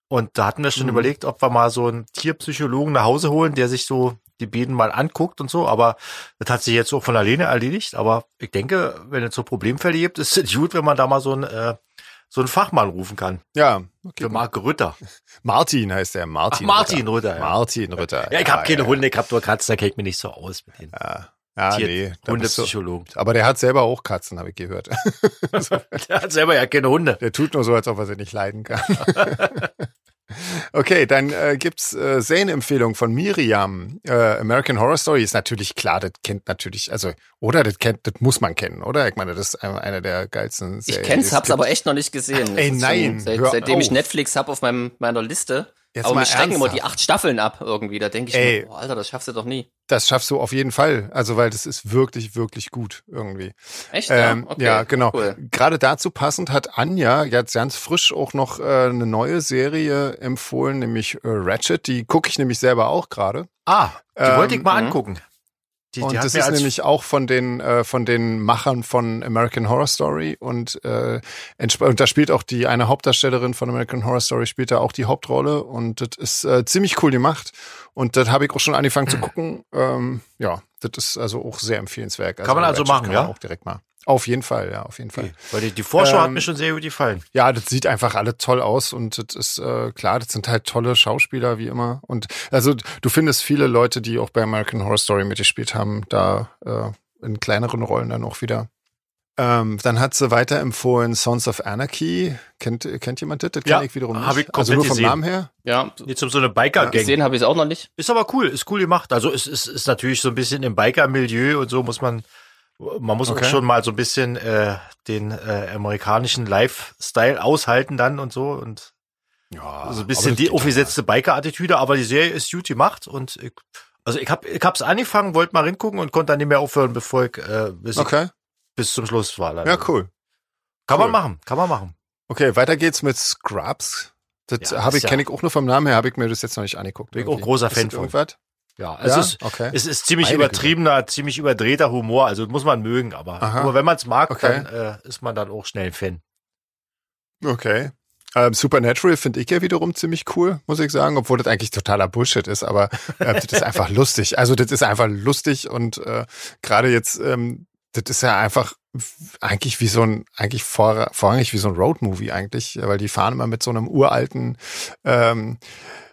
Und da hatten wir schon Mhm. überlegt, ob wir mal so einen Tierpsychologen nach Hause holen, der sich so die beiden mal anguckt und so, aber das hat sich jetzt auch von alleine erledigt. Aber ich denke, wenn es so Problemfälle gibt, ist es gut, wenn man da mal so ein äh, so einen Fachmann rufen kann. Ja, okay. Für Marc Rütter. *laughs* Martin heißt der, Martin. Ach, Martin Rütter. Rütter ja. Martin Rütter. Ja, ich habe keine ja, Hunde, ich habe nur Katzen, da kenne ich mich nicht so aus mit denen. Ja. Ja, Tier nee. Hundepsychologen. So, aber der hat selber auch Katzen, habe ich gehört. *laughs* der hat selber ja keine Hunde. Der tut nur so, als ob er sie nicht leiden kann. *laughs* Okay, dann äh, gibt's äh, Serienempfehlung von Miriam. Äh, American Horror Story ist natürlich klar, das kennt natürlich, also oder das kennt, das muss man kennen, oder? Ich meine, das ist einer der geilsten Serien. Ich kenn's, hab's aber echt noch nicht gesehen. Ach, ey, nein, seit, seitdem auf. ich Netflix hab auf meinem, meiner Liste. Jetzt aber wir strecken immer die acht Staffeln ab irgendwie. Da denke ich Ey, mir, boah, Alter, das schaffst du doch nie. Das schaffst du auf jeden Fall. Also, weil das ist wirklich, wirklich gut irgendwie. Echt? Ähm, ja? Okay, ja, genau. Cool. Gerade dazu passend hat Anja jetzt ganz frisch auch noch äh, eine neue Serie empfohlen, nämlich äh, Ratchet. Die gucke ich nämlich selber auch gerade. Ah, die ähm, wollte ich mal ähm, angucken. Die, und die das ist nämlich auch von den äh, von den Machern von American Horror Story und äh, und da spielt auch die eine Hauptdarstellerin von American Horror Story spielt da auch die Hauptrolle und das ist äh, ziemlich cool gemacht und das habe ich auch schon angefangen zu *clears throat* gucken. Ähm, ja, das ist also auch sehr empfehlenswert. Also kann man also machen, ja? Auch direkt mal. Auf jeden Fall, ja, auf jeden Fall. Okay. Weil die, die Vorschau ähm, hat mir schon sehr gut gefallen. Ja, das sieht einfach alle toll aus und das ist äh, klar, das sind halt tolle Schauspieler wie immer. Und also du findest viele Leute, die auch bei American Horror Story mitgespielt haben, da äh, in kleineren Rollen dann auch wieder. Ähm, dann hat sie weiterempfohlen Sons of Anarchy. Kennt, kennt jemand das? Das ja, kenne ich wiederum nicht. Ich also nur vom gesehen. Namen her? Ja. Jetzt um so eine Biker-Gang. Gesehen habe ich es auch noch nicht. Ist aber cool, ist cool gemacht. Also es ist, ist natürlich so ein bisschen im Biker-Milieu und so muss man man muss okay. auch schon mal so ein bisschen äh, den äh, amerikanischen Lifestyle aushalten dann und so und ja, so ein bisschen die aufgesetzte Biker-Attitüde, aber die Serie ist gut gemacht und ich, also ich hab ich hab's angefangen, wollte mal hingucken und konnte dann nicht mehr aufhören, bevor ich, äh, bis, okay. ich bis zum Schluss war. Dann. Ja, cool. Kann cool. man machen, kann man machen. Okay, weiter geht's mit Scrubs. Das ja, habe ich, ja. kenne ich auch nur vom Namen her, habe ich mir das jetzt noch nicht angeguckt. Bin ich auch großer Fan von. Irgendwas? Ja, es, ja? Ist, okay. es ist ziemlich Einige. übertriebener, ziemlich überdrehter Humor, also muss man mögen, aber, aber wenn man es mag, okay. dann äh, ist man dann auch schnell ein Fan. Okay. Ähm, Supernatural finde ich ja wiederum ziemlich cool, muss ich sagen, obwohl das eigentlich totaler Bullshit ist, aber äh, das ist einfach *laughs* lustig. Also das ist einfach lustig und äh, gerade jetzt, ähm, das ist ja einfach eigentlich wie so ein, eigentlich vor, vorrangig wie so ein Roadmovie eigentlich, weil die fahren immer mit so einem uralten ähm,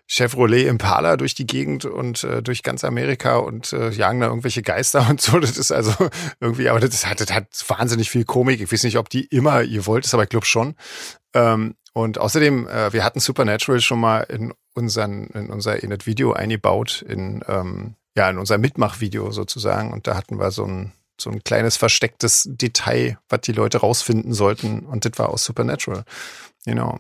Chevrolet Impala durch die Gegend und äh, durch ganz Amerika und äh, jagen da irgendwelche Geister *laughs* und so. Das ist also *laughs* irgendwie, aber das hat, das hat wahnsinnig viel Komik. Ich weiß nicht, ob die immer ihr wollt, ist aber ich glaube schon. Ähm, und außerdem, äh, wir hatten Supernatural schon mal in unseren, in unser in das Video eingebaut, in, ähm, ja, in unser Mitmachvideo sozusagen. Und da hatten wir so ein, so ein kleines verstecktes Detail, was die Leute rausfinden sollten. Und das war aus Supernatural. Genau.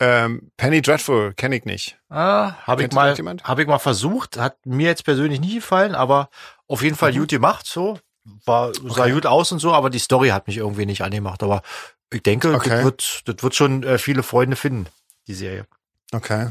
Ähm, Penny Dreadful kenne ich nicht. Ah, habe ich mal, habe ich mal versucht, hat mir jetzt persönlich nie gefallen, aber auf jeden Fall mhm. gut gemacht, so war sah okay. gut aus und so, aber die Story hat mich irgendwie nicht angemacht. Aber ich denke, okay. das wird, das wird schon äh, viele Freunde finden, die Serie. Okay.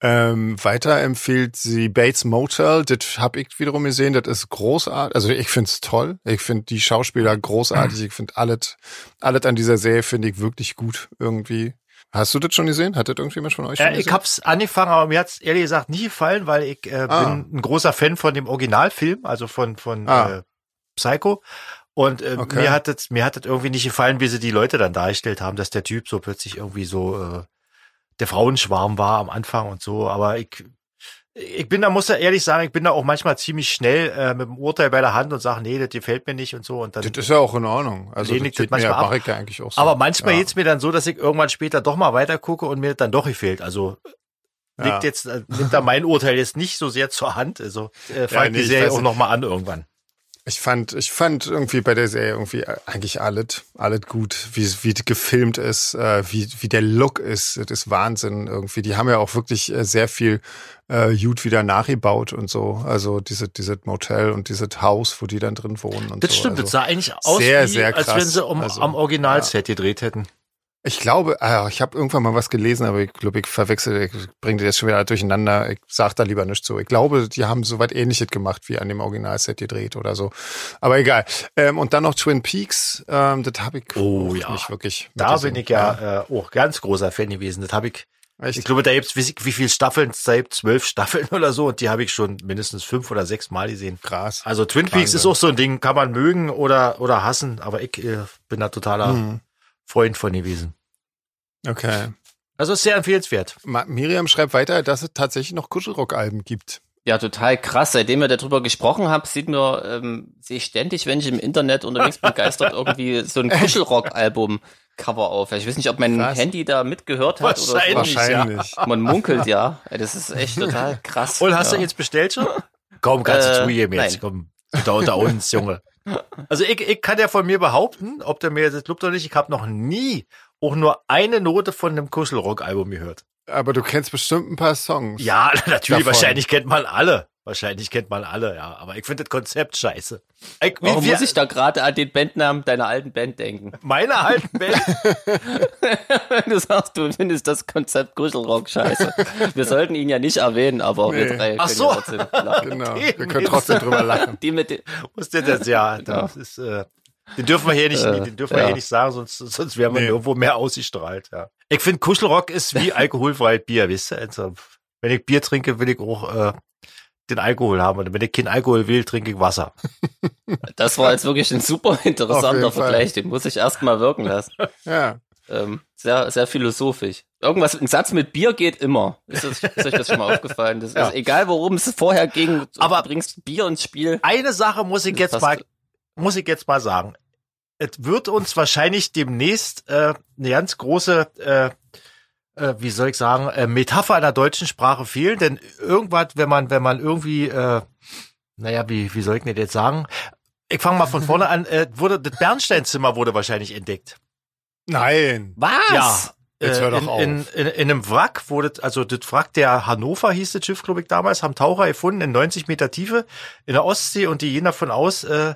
Ähm, weiter empfiehlt sie Bates Motel. Das habe ich wiederum gesehen. Das ist großartig. Also ich finde es toll. Ich finde die Schauspieler großartig. Ich finde alles, alles an dieser Serie finde ich wirklich gut irgendwie. Hast du das schon gesehen? Hat das irgendjemand von euch schon äh, Ich hab's angefangen, aber mir hat's ehrlich gesagt nie gefallen, weil ich äh, ah. bin ein großer Fan von dem Originalfilm, also von von ah. äh, Psycho. Und äh, okay. mir hat es mir hat es irgendwie nicht gefallen, wie sie die Leute dann dargestellt haben, dass der Typ so plötzlich irgendwie so äh, der Frauenschwarm war am Anfang und so. Aber ich ich bin da, muss ja ehrlich sagen, ich bin da auch manchmal ziemlich schnell äh, mit dem Urteil bei der Hand und sage, nee, das gefällt mir nicht und so. Und dann das ist ja auch in Ordnung. Also das geht manchmal mir, ab. Ja eigentlich auch so. Aber manchmal ja. geht's mir dann so, dass ich irgendwann später doch mal weiter gucke und mir dann doch gefällt. Also ja. liegt jetzt, äh, nimmt da mein Urteil jetzt nicht so sehr zur Hand. Also äh, fangt ja, nee, die Serie auch noch mal an irgendwann. Ich fand, ich fand irgendwie bei der Serie irgendwie eigentlich alles, alles gut, wie, wie gefilmt ist, äh, wie, wie der Look ist, das ist Wahnsinn irgendwie. Die haben ja auch wirklich äh, sehr viel äh, gut wieder nachgebaut und so. Also diese, diese Motel und dieses Haus, wo die dann drin wohnen und das so. stimmt, also das sah eigentlich aus, sehr, wie, sehr als wenn sie um, also, am Originalset ja. gedreht hätten. Ich glaube, ah, ich habe irgendwann mal was gelesen, aber ich glaube, ich verwechsel, ich bringe das jetzt schon wieder durcheinander. Ich sag da lieber nicht so. Ich glaube, die haben soweit ähnliches gemacht wie an dem Originalset gedreht oder so. Aber egal. Ähm, und dann noch Twin Peaks, ähm, das habe ich oh, ja. nicht wirklich. Da bin ich ja, ja. Äh, auch ganz großer Fan gewesen. Das habe ich Echt? Ich glaube, da gibt's wie, wie viele Staffeln? Da gibt's zwölf Staffeln *laughs* oder so und die habe ich schon mindestens fünf oder sechs Mal gesehen. Krass. Also Twin Peaks Wahnsinn. ist auch so ein Ding, kann man mögen oder oder hassen, aber ich äh, bin da totaler Hm. Freund von gewesen. Okay. Also ist sehr empfehlenswert. Ma Miriam schreibt weiter, dass es tatsächlich noch Kuschelrock-Alben gibt. Ja, total krass. Seitdem wir darüber gesprochen haben, sieht mir, ähm, sehe ich ständig, wenn ich im Internet unterwegs bin, *laughs* geistert irgendwie so ein Kuschelrock-Album-Cover auf. Ich weiß nicht, ob mein Krass. Handy da mitgehört hat oder Wahrscheinlich. so. Wahrscheinlich. *laughs* Man munkelt ja. Das ist echt total *laughs* krass. Und hast ja. du jetzt bestellt schon? Komm, kannst Äh, du zugeben jetzt. nein. Komm, da unter uns, Junge. Also ich, ich kann ja von mir behaupten, ob der mir das glaubt oder nicht, ich habe noch nie auch nur eine Note von einem Kuschelrock-Album gehört. Aber du kennst bestimmt ein paar Songs. Ja, *laughs* natürlich, Davon. wahrscheinlich kennt man alle. Wahrscheinlich kennt man alle, ja. Aber ich finde das Konzept scheiße. Ich, wie, Warum wie, muss ich da gerade an den Bandnamen deiner alten Band denken? meine alten Band, *laughs* Wenn du sagst, du findest das Konzept Kuschelrock scheiße. Wir sollten ihn ja nicht erwähnen, aber wir Nee. drei Ach können so. ja trotzdem lachen. Genau. Den Wir können trotzdem drüber lachen. Die mit was denn das? Ja, *laughs* das ist, äh, den dürfen wir hier nicht, Äh, den dürfen wir ja. hier nicht sagen, sonst, sonst wären wir Nee. irgendwo mehr ausgestrahlt, ja. Ich finde Kuschelrock ist wie *laughs* alkoholfreies Bier, wisst ihr? Also, wenn ich Bier trinke, will ich auch, äh, den Alkohol haben. Und wenn ich keinen Alkohol will, trinke ich Wasser. *laughs* das war jetzt wirklich ein super interessanter. Vergleich. Den muss ich erst mal wirken lassen. *laughs* Ja. Ähm, sehr, sehr philosophisch. Irgendwas, ein Satz mit Bier geht immer. Ist, das, ist euch das schon mal *laughs* aufgefallen? Das Ja. ist egal, worum es vorher ging. Aber- du bringst Bier ins Spiel. Eine Sache muss ich jetzt mal, muss ich jetzt mal sagen. Es wird uns wahrscheinlich demnächst äh, eine ganz große, äh, äh, wie soll ich sagen, äh, Metapher in der deutschen Sprache fehlen, denn irgendwas, wenn man, wenn man irgendwie, äh, naja, wie, wie soll ich denn jetzt sagen? Ich fange mal von vorne an, äh, wurde, das Bernsteinzimmer wurde wahrscheinlich entdeckt. Nein. Was? Ja. Jetzt Äh, hör doch in, auf. In, in, in einem Wrack wurde, also das Wrack der Hannover hieß das Schiff, glaube ich, damals, haben Taucher gefunden in 90 Meter Tiefe in der Ostsee und die gehen davon aus, äh,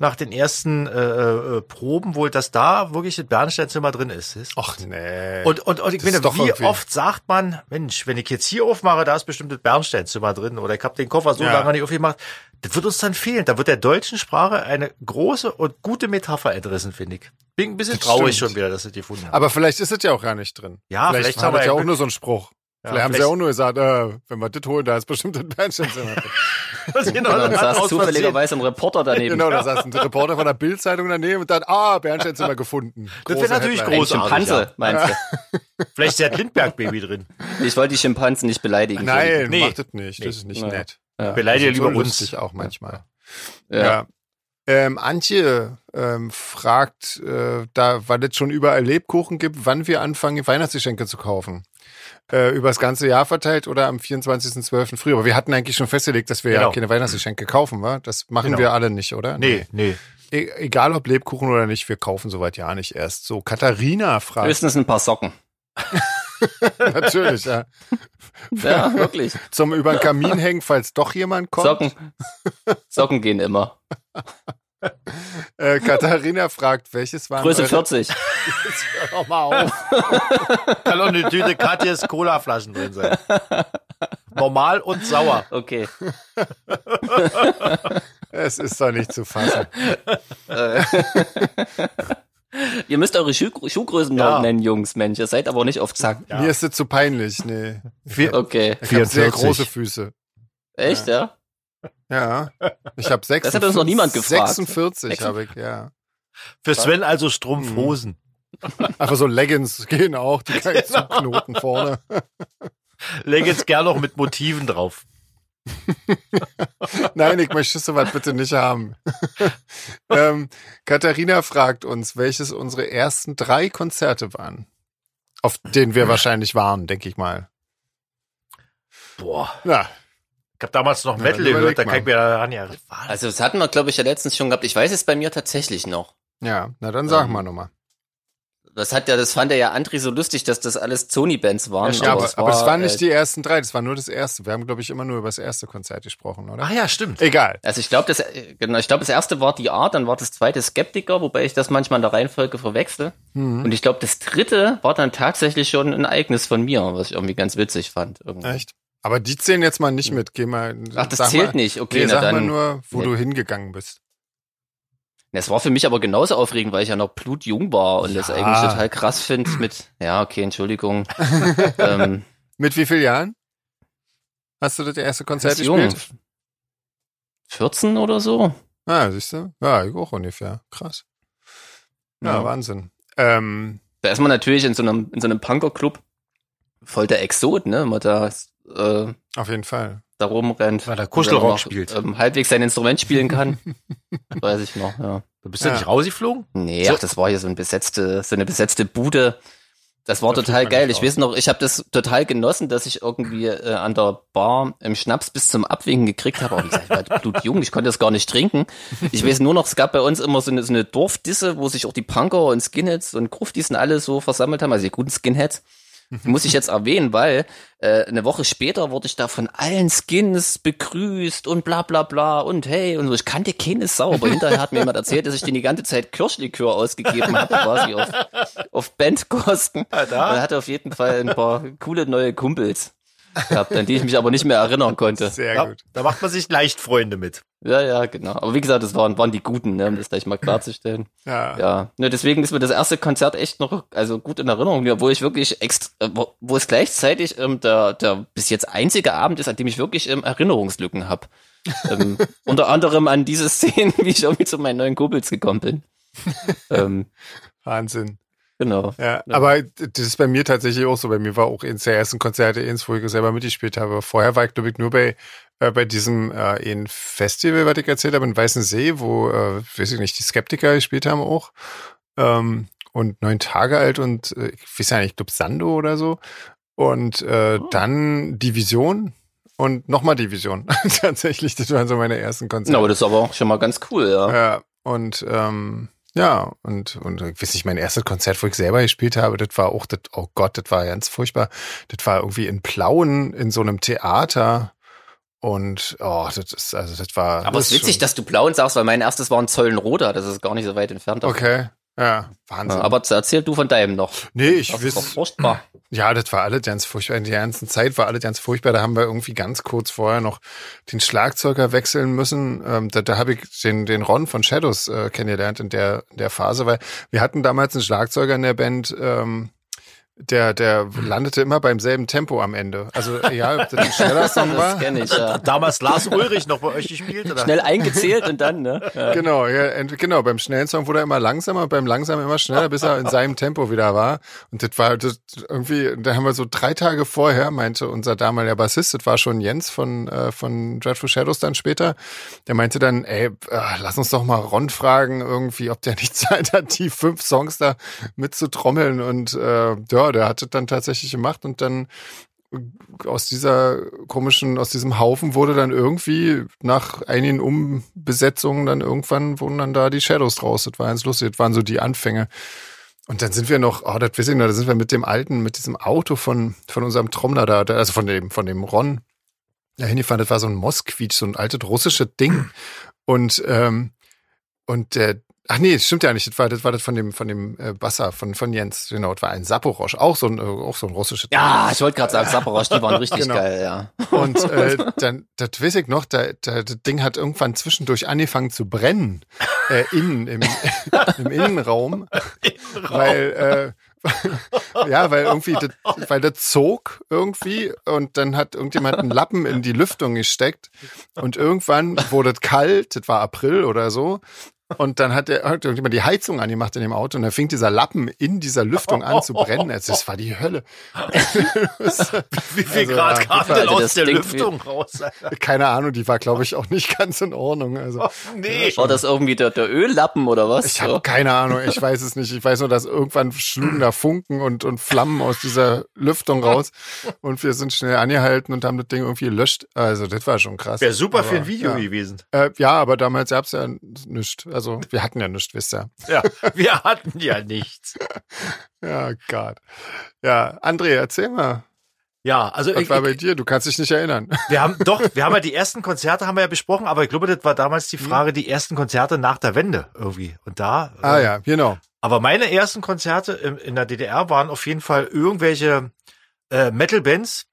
nach den ersten äh, äh, Proben wohl, dass da wirklich das Bernsteinzimmer drin ist. ist. Ach nee. Und, und, und ich meine, wie irgendwie- oft sagt man, Mensch, wenn ich jetzt hier aufmache, da ist bestimmt das Bernsteinzimmer drin oder ich habe den Koffer so Ja. lange nicht aufgemacht. Das wird uns dann fehlen. Da wird der deutschen Sprache eine große und gute Metapher entrissen, finde ich. Bin ein bisschen Das traurig stimmt. schon wieder, dass sie die gefunden haben. Aber vielleicht ist es ja auch gar nicht drin. Ja, vielleicht, vielleicht haben wir ja auch nur so ein Spruch. Ja, vielleicht haben sie auch nur gesagt, äh, wenn wir das holen, da ist bestimmt ein Bernsteinzimmer *laughs* genau, dann hat saß zufälligerweise ein Reporter daneben. genau, da saß ein Reporter von der Bildzeitung daneben und dann, ah, Bernsteinzimmer gefunden. Das Große wäre natürlich Headline. Ein großartig, Schimpanse, ja. meinst du? *laughs* Vielleicht ist ja ein Lindbergh-Baby drin. Ich wollte die Schimpansen nicht beleidigen. Nein, Nee. macht das nicht. Das ist nicht Nee. nett. Ja. Beleidige Das ist lieber uns. lustig auch manchmal. Ja. Ja. Ähm, Antje ähm, fragt, äh, da, weil es schon überall Lebkuchen gibt, wann wir anfangen, Weihnachtsgeschenke zu kaufen. Äh, über das ganze Jahr verteilt oder am 24.12. früh. Aber wir hatten eigentlich schon festgelegt, dass wir ja Genau. keine Weihnachtsgeschenke kaufen, wa? Das machen Genau. wir alle nicht, oder? Nee, nee. E egal ob Lebkuchen oder nicht, wir kaufen soweit ja nicht erst. So, Katharina fragt. Höchstens ein paar Socken. *laughs* Natürlich, ja. *laughs* Ja, wirklich. Zum über den Kamin hängen, falls doch jemand kommt. Socken. Socken gehen immer. *laughs* Äh, Katharina fragt, welches waren Größe eure- 40. *laughs* Hör doch mal auf. *laughs* Kann auch eine Tüte Katjes Cola-Flaschen drin sein. Normal und sauer. Okay. Es ist doch nicht zu fassen. Äh. *laughs* Ihr müsst eure Schuh Schuhgrößen Ja. noch nennen, Jungs, Mensch. Ihr seid aber nicht auf Zack. Ja. Mir ist es zu peinlich, nee. Vier, Okay. Ich habe sehr 44. große Füße. Echt, ja? Ja. Ich habe Das hat uns noch niemand gefragt. 46 habe ich, ja. Für Sven also Strumpfhosen. Einfach so Leggings gehen auch, die kleinen Genau. Knoten vorne. Leg jetzt gern noch mit Motiven drauf. *laughs* Nein, ich möchte sowas bitte nicht haben. *laughs* ähm, Katharina fragt uns, welches unsere ersten drei Konzerte waren. Auf denen wir wahrscheinlich waren, denke ich mal. Boah. Ja, Ich habe damals noch Ja, Metal dann gehört, da kann ich mir daran ja. Also das hatten wir, glaube ich, ja letztens schon gehabt. Ich weiß es bei mir tatsächlich noch. ja, na dann sag Ähm, mal nochmal. Das hat ja, das fand er ja André so lustig, dass das alles Sony-Bands waren. Ja, aber, es aber es waren nicht äh, die ersten drei, das war nur das erste. Wir haben, glaube ich, immer nur über das erste Konzert gesprochen, oder? Ach ja, stimmt. Egal. Also ich glaube, das, äh, genau, ich glaube, das erste war die Art, dann war das zweite Skeptiker, wobei ich das manchmal in der Reihenfolge verwechsel. Mhm. Und ich glaube, das dritte war dann tatsächlich schon ein Ereignis von mir, was ich irgendwie ganz witzig fand. Irgendwie. Echt? Aber die zählen jetzt mal nicht mit. Geh mal. Ach, das zählt mal, nicht. Okay, Nee, na sag dann. mal nur, wo Nee. du hingegangen bist. Das war für mich aber genauso aufregend, weil ich ja noch blutjung war und Ja. das eigentlich total krass finde *clears throat* mit, ja, okay, Entschuldigung. *laughs* ähm, Mit wie vielen Jahren? Hast du das erste Konzert ganz jung. gespielt? 14 oder so? Ah, siehst du? Ja, ich auch ungefähr. Krass. Ja, Ja. Wahnsinn. Ähm, Da ist man natürlich in so einem, in so einem Punker-Club voll der Exot, ne? Man da, äh, auf jeden Fall. da rumrennt. Weil der Kuschelrock spielt. Ähm, halbwegs sein Instrument spielen kann. *laughs* Weiß ich noch, ja. Du bist ja Ja. nicht rausgeflogen? Nee, So- ach, das war hier so eine besetzte, so eine besetzte Bude. Das war Da total geil. Ich weiß noch, ich habe das total genossen, dass ich irgendwie äh, an der Bar im Schnaps bis zum Abwinken gekriegt habe. Aber wie gesagt, ich war *laughs* blutjung, ich konnte das gar nicht trinken. Ich weiß nur noch, es gab bei uns immer so eine, so eine Dorfdisse, wo sich auch die Punker und Skinheads und Gruftis und alle so versammelt haben, also die guten Skinheads. Muss ich jetzt erwähnen, weil äh, eine Woche später wurde ich da von allen Skins begrüßt und bla bla bla und hey und so. Ich kannte keine Sau, aber hinterher hat mir jemand erzählt, dass ich den die ganze Zeit Kirschlikör ausgegeben habe, quasi auf, auf Bandkosten. Ja, da. Und er hatte auf jeden Fall ein paar coole neue Kumpels gehabt, an die ich mich aber nicht mehr erinnern konnte. Sehr Ja, gut. da macht man sich leicht Freunde mit. Ja, ja, genau. Aber wie gesagt, das waren, waren die Guten, ne, um das gleich mal *laughs* klarzustellen. Ja. Ja, ne, deswegen ist mir das erste Konzert echt noch also gut in Erinnerung, wo ich wirklich extra, äh, wo, wo es gleichzeitig ähm, der, der bis jetzt einzige Abend ist, an dem ich wirklich ähm, Erinnerungslücken habe. ähm, *laughs* unter anderem an diese Szenen, *laughs* wie ich irgendwie zu meinen neuen Kumpels gekommen bin. ähm, Wahnsinn. Genau. Ja, aber das ist bei mir tatsächlich auch so. Bei mir war auch eins der ersten Konzerte, eins, wo ich selber mitgespielt habe. Vorher war ich, glaube ich, nur bei, äh, bei diesem äh, ein Festival, was ich erzählt habe, in Weißensee, wo, äh, weiß ich nicht, die Skeptiker gespielt haben auch. Ähm, und neun Tage alt und äh, ich weiß ja nicht, ich glaube Sando oder so. Und äh, Oh. dann Division und nochmal Division. *laughs* tatsächlich, das waren so meine ersten Konzerte. Na, aber das ist aber auch schon mal ganz cool, ja. Ja, und ähm, ja, und, und ich weiß nicht, mein erstes Konzert, wo ich selber gespielt habe, das war auch, das, oh Gott, das war ganz furchtbar. Das war irgendwie in Plauen in so einem Theater. Und oh, das ist, also das war. Aber es ist witzig, dass du Blauen sagst, weil mein erstes war in Zollenroda, das ist gar nicht so weit entfernt. davon. Okay. Ja, Wahnsinn. Ja, aber erzähl du von deinem noch. nee, ich Das weiß. furchtbar. Ja, das war alles ganz furchtbar. In der ganzen Zeit war alles ganz furchtbar. Da haben wir irgendwie ganz kurz vorher noch den Schlagzeuger wechseln müssen. Ähm, da da habe ich den, den Ron von Shadows äh, kennengelernt in der, in der Phase, weil wir hatten damals einen Schlagzeuger in der Band, ähm, der, der landete immer beim selben Tempo am Ende. Also egal, ob das ein schneller Song *laughs* Das war. kenne ich, ja. Damals Lars Ulrich noch bei euch gespielt? Oder? Schnell eingezählt und dann, ne? Ja. Genau, ja, ent- genau. Beim schnellen Song wurde er immer langsamer, beim langsamen immer schneller, bis er in seinem Tempo wieder war. Und das war das irgendwie, da haben wir so drei Tage vorher, meinte unser damaliger Bassist, das war schon Jens von, äh, von Dreadful Shadows dann später, der meinte dann, ey, äh, lass uns doch mal Ron fragen, irgendwie, ob der nicht Zeit hat, die fünf Songs da mitzutrommeln. Und äh, ja, der hat das dann tatsächlich gemacht und dann aus dieser komischen, aus diesem Haufen wurde dann irgendwie nach einigen Umbesetzungen dann irgendwann wurden dann da die Shadows draus. Das war ganz lustig. Das waren so die Anfänge. Und dann sind wir noch, oh, das weiß ich noch, da sind wir mit dem alten, mit diesem Auto von, von unserem Trommler da, also von dem, von dem Ron, da hingefahren. Das war so ein Moskvitsch, so ein altes russisches Ding. Und, ähm, und der, ach nee, das stimmt ja nicht. Das war das, war das von dem, von dem äh, Basser, von, von Jens. Genau, das war ein Saporosch, auch so ein, äh, auch so ein russisches Ja, ich wollte gerade sagen, *laughs* Saporosch, die waren richtig Genau. geil, ja. und äh, *laughs* dann, das weiß ich noch, da, da, das Ding hat irgendwann zwischendurch angefangen zu brennen. Äh, innen, im, *laughs* im Innenraum. Weil, äh, ja, weil irgendwie, das, weil das zog irgendwie und dann hat irgendjemand einen Lappen in die Lüftung gesteckt und irgendwann wurde es kalt, das war April oder so. Und dann hat, der, hat irgendjemand die Heizung angemacht in dem Auto und dann fing dieser Lappen in dieser Lüftung an zu brennen. Also, das war die Hölle. Wie viel Also, Grad kam denn aus das der Lüftung raus? Alter? Keine Ahnung, die war, glaube ich, auch nicht ganz in Ordnung. Also, Nee. War das irgendwie der, der Öllappen oder was? Ich habe keine Ahnung, ich weiß es nicht. Ich weiß nur, dass irgendwann schlugen da Funken und, und Flammen aus dieser Lüftung raus und wir sind schnell angehalten und haben das Ding irgendwie gelöscht. Also das war schon krass. Wäre super für Aber, ein Video ja. gewesen. Äh, ja, aber damals gab's ja nichts. Also wir hatten ja nichts, wisst ihr. Ja, wir hatten ja nichts. *laughs* Ja, Gott. Ja, André, erzähl mal. Ja, also Was ich, war bei ich, dir? Du kannst dich nicht erinnern. wir haben *laughs* doch, wir haben ja die ersten Konzerte haben wir ja besprochen, aber ich glaube, das war damals die Frage, die ersten Konzerte nach der Wende irgendwie. Und da. Ah äh, ja, genau. Aber meine ersten Konzerte in, in der DDR waren auf jeden Fall irgendwelche äh, Metal-Bands,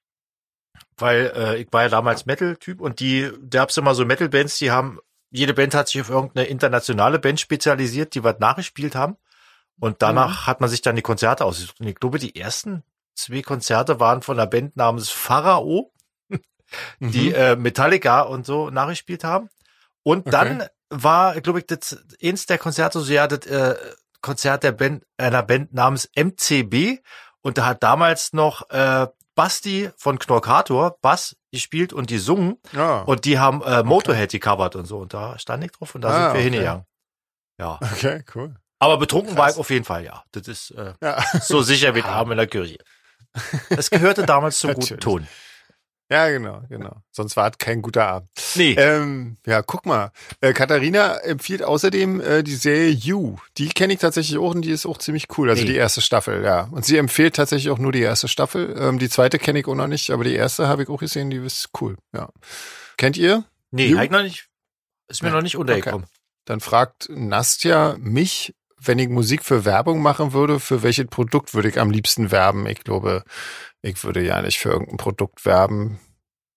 weil äh, ich war ja damals Metal-Typ und die, da gab's immer so Metal-Bands, die haben jede Band hat sich auf irgendeine internationale Band spezialisiert, die was nachgespielt haben. Und danach mhm. hat man sich dann die Konzerte ausgesucht. Und ich glaube, die ersten zwei Konzerte waren von einer Band namens Pharao, *laughs* die mhm. äh, Metallica und so nachgespielt haben. Und okay. dann war, glaube ich, das eins der Konzerte, so ja, das äh, Konzert der Band, einer Band namens MCB. Und da hat damals noch äh, Basti von Knorkator Bass gespielt und die sungen. Ja. Und die haben äh, Motorhead okay. gecovert und so. Und da stand ich drauf und da ah, sind wir okay. hingegangen. Ja. Okay, cool. Aber betrunken Krass. war ich auf jeden Fall, ja. Das ist äh, ja. so sicher wie Arm in der Kirche. Es gehörte damals zum *laughs* guten Ton. Ja, genau, genau. Sonst war es kein guter Abend. Nee. Ähm, ja, guck mal. Äh, Katharina empfiehlt außerdem äh, die Serie You. Die kenne ich tatsächlich auch und die ist auch ziemlich cool. Also nee. die erste Staffel, ja. Und sie empfiehlt tatsächlich auch nur die erste Staffel. Ähm, die zweite kenne ich auch noch nicht, aber die erste habe ich auch gesehen, die ist cool, ja. Kennt ihr? Nee, you? noch nicht. Ist mir ja. noch nicht untergekommen. Okay. Dann fragt Nastja mich, wenn ich Musik für Werbung machen würde, für welches Produkt würde ich am liebsten werben? Ich glaube, ich würde ja nicht für irgendein Produkt werben,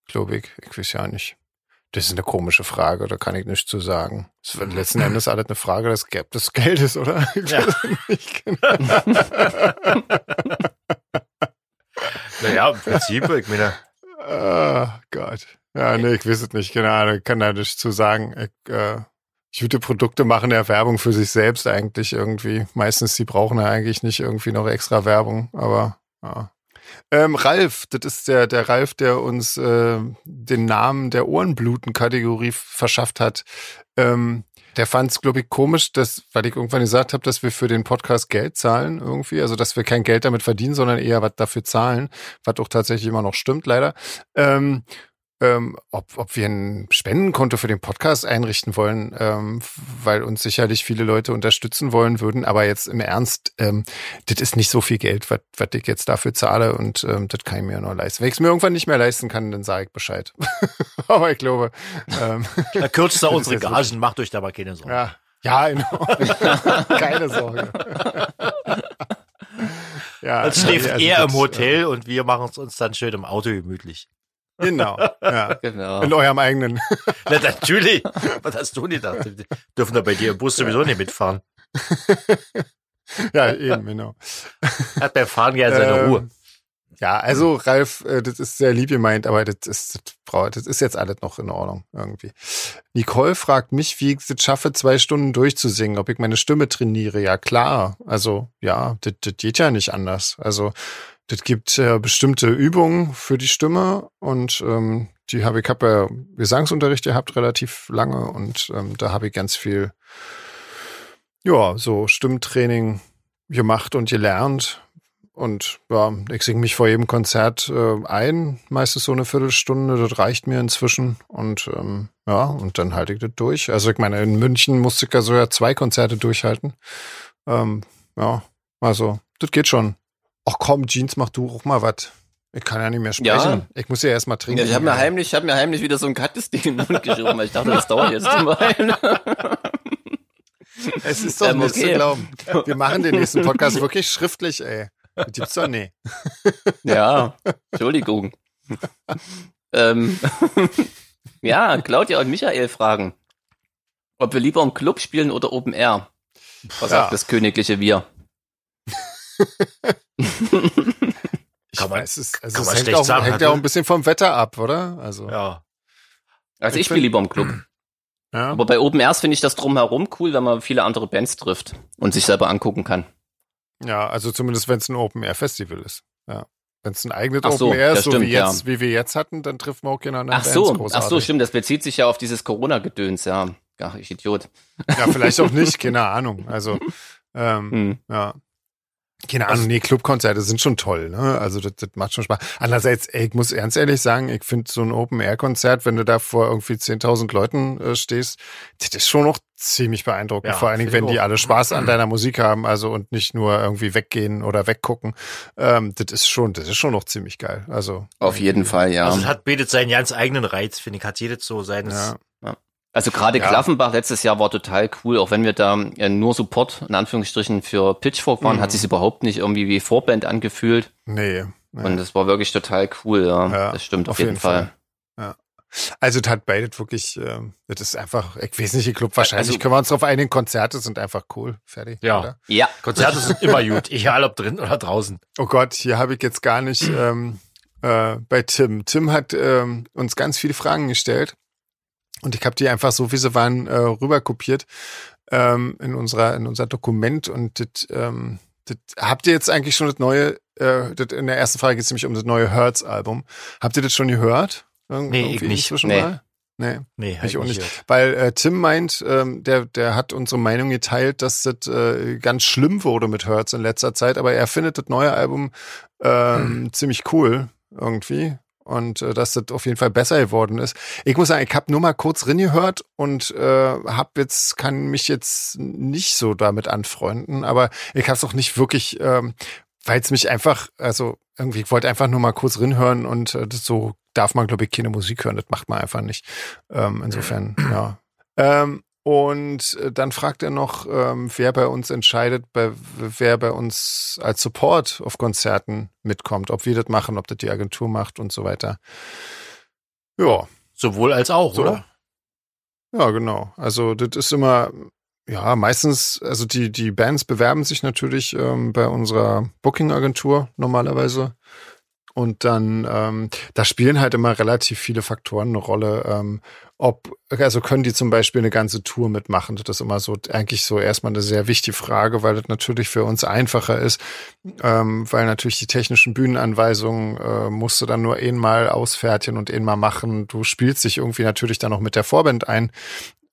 glaube ich. Ich weiß ja nicht. Das ist eine komische Frage, da kann ich nichts zu sagen. Es wird letzten Endes alles eine Frage des, des Geldes, oder? *laughs* Ich ja. nicht genau. *laughs* naja, im Prinzip, ich meine. Oh Gott. Ja, nee, ich weiß es nicht, keine Ahnung, ich kann da nichts zu sagen. Ich, äh, gute Produkte machen ja Werbung für sich selbst eigentlich irgendwie. Meistens, die brauchen ja eigentlich nicht irgendwie noch extra Werbung, aber ja. Ähm, Ralf, das ist der, der Ralf, der uns äh, den Namen der Ohrenbluten-Kategorie verschafft hat. Ähm, der fand es, glaube ich, komisch, dass, weil ich irgendwann gesagt habe, dass wir für den Podcast Geld zahlen irgendwie, also dass wir kein Geld damit verdienen, sondern eher was dafür zahlen, was auch tatsächlich immer noch stimmt, leider. Ähm, ähm, ob, ob wir ein Spendenkonto für den Podcast einrichten wollen, ähm, weil uns sicherlich viele Leute unterstützen wollen würden. Aber jetzt im Ernst, ähm, das ist nicht so viel Geld, was ich jetzt dafür zahle und ähm, das kann ich mir nur leisten. Wenn ich es mir irgendwann nicht mehr leisten kann, dann sage ich Bescheid. *laughs* aber ich glaube. Ähm, da kürzt er *laughs* unsere Gagen, macht euch da aber keine Sorgen. Ja, ja genau. *laughs* keine Sorge. ja, Als schläft also er im Hotel und wir machen es uns dann schön im Auto gemütlich. Genau, ja. genau. In eurem eigenen. Na, natürlich. Was hast du nicht gedacht? Die dürfen da bei dir im Bus sowieso nicht mitfahren. ja, eben, genau. Hat beim Fahren gerne seine ähm, Ruhe. Ja, also Ralf, äh, das ist sehr lieb gemeint, aber das ist, das ist jetzt alles noch in Ordnung irgendwie. Nicole fragt mich, wie ich es schaffe, zwei Stunden durchzusingen, ob ich meine Stimme trainiere. Ja, klar. Also, ja, das, das geht ja nicht anders. Also, das gibt äh, bestimmte Übungen für die Stimme und ähm, die habe ich habe ja Gesangsunterricht gehabt relativ lange und ähm, da habe ich ganz viel ja so Stimmtraining gemacht und gelernt und ja ich singe mich vor jedem Konzert äh, ein meistens so eine Viertelstunde das reicht mir inzwischen und ähm, ja und dann halte ich das durch. Also ich meine in München musste ich ja so ja zwei Konzerte durchhalten. Ähm, ja also das geht schon ach komm, Jeans, mach du auch mal was. Ich kann ja nicht mehr sprechen. Ja. Ich muss ja erst mal trinken. Ja, ich habe mir heimlich, ich habe mir heimlich wieder so ein kattes Ding in den Mund geschoben, weil ich dachte, das dauert jetzt Wein. *laughs* Es ist doch ähm, nicht okay. zu glauben. Wir machen den nächsten Podcast wirklich schriftlich, ey. Das gibt's doch nie. Ja, Entschuldigung. ähm, *laughs* ja, Claudia und Michael fragen, ob wir lieber im Club spielen oder Open Air. Was ja. sagt das königliche Wir? *laughs* kann man, es ist, also es hängt, auch, sagen, hängt ja auch ein bisschen vom Wetter ab, oder? Also. Ja. Also ich, ich spiele lieber im Club. *clears throat* Ja. Aber bei Open Airs finde ich das drumherum cool, wenn man viele andere Bands trifft und sich selber angucken kann. Ja, also zumindest wenn es ein Open Air Festival ist. Ja. Wenn es ein eigenes Open so, Air ist, so stimmt, wie, jetzt, ja. wie wir jetzt hatten, dann trifft man auch keine anderen ach so, Bands großartig. Ach so, stimmt. Das bezieht sich ja auf dieses Corona-Gedöns, ja. Ach, ich Idiot. Ja, vielleicht auch nicht, *laughs* keine Ahnung. Also, *laughs* ähm, hm. ja. Keine Ahnung, nee, Clubkonzerte sind schon toll, ne? Also das, das macht schon Spaß. Andererseits, ey, ich muss ernst ehrlich sagen, ich finde so ein Open-Air-Konzert, wenn du da vor irgendwie 10.000 Leuten äh, stehst, das ist schon noch ziemlich beeindruckend. Ja, vor allen Dingen, wenn die alle Spaß an deiner Musik haben, also und nicht nur irgendwie weggehen oder weggucken. Ähm, das ist schon, das ist schon noch ziemlich geil. Also auf jeden Fall, ja. Also es hat bietet seinen ganz eigenen Reiz, finde ich, hat jedes so seines. Ja. Also gerade ja. Klaffenbach letztes Jahr war total cool, auch wenn wir da äh, nur Support in Anführungsstrichen für Pitchfork waren, mhm. hat sich überhaupt nicht irgendwie wie Vorband angefühlt. Nee. nee. Und das war wirklich total cool, ja. ja das stimmt auf, auf jeden, jeden, Fall. Fall. Ja. Also das hat beides wirklich, äh, das ist einfach, ich weiß nicht, ich glaube wahrscheinlich Also- können wir uns darauf einigen, Konzerte sind einfach cool. Fertig. Ja. Oder? Ja. Konzerte sind immer gut, egal ob drin oder draußen. Oh Gott, hier habe ich jetzt gar nicht ähm, äh, bei Tim. Tim hat ähm, uns ganz viele Fragen gestellt und ich habe die einfach so, wie sie waren, äh, rüber kopiert ähm, in unserer in unser Dokument und das, ähm, das, habt ihr jetzt eigentlich schon das neue, äh, das, in der ersten Frage geht es nämlich um das neue Hertz-Album. Habt ihr das schon gehört? Irg- Nee, ich nicht. Nee. Mal? Nee. Nee, Ich auch nicht. gehört. Weil äh, Tim meint, ähm, der, der hat unsere Meinung geteilt, dass das äh, ganz schlimm wurde mit Hertz in letzter Zeit, aber er findet das neue Album ähm, ziemlich cool irgendwie und äh, dass das auf jeden Fall besser geworden ist. Ich muss sagen, ich habe nur mal kurz gehört und äh, hab jetzt kann mich jetzt nicht so damit anfreunden, aber ich habe es auch nicht wirklich, ähm, weil es mich einfach, also irgendwie, ich wollte einfach nur mal kurz rinhören und äh, so darf man, glaube ich, keine Musik hören. Das macht man einfach nicht. Ähm, insofern, ja. Ähm, und äh, dann fragt er noch, ähm, wer bei uns entscheidet, bei, wer bei uns als Support auf Konzerten mitkommt, ob wir das machen, ob das die Agentur macht und so weiter. Ja, Sowohl als auch, So. oder? ja, genau. Also das ist immer, ja, meistens, also die, die Bands bewerben sich natürlich ähm, bei unserer Booking-Agentur normalerweise. Und dann, ähm, da spielen halt immer relativ viele Faktoren eine Rolle. Ähm, ob, also können die zum Beispiel eine ganze Tour mitmachen? Das ist immer so eigentlich so erstmal eine sehr wichtige Frage, weil das natürlich für uns einfacher ist, ähm, weil natürlich die technischen Bühnenanweisungen äh, musst du dann nur einmal ausfertigen und einmal machen. Du spielst dich irgendwie natürlich dann noch mit der Vorband ein.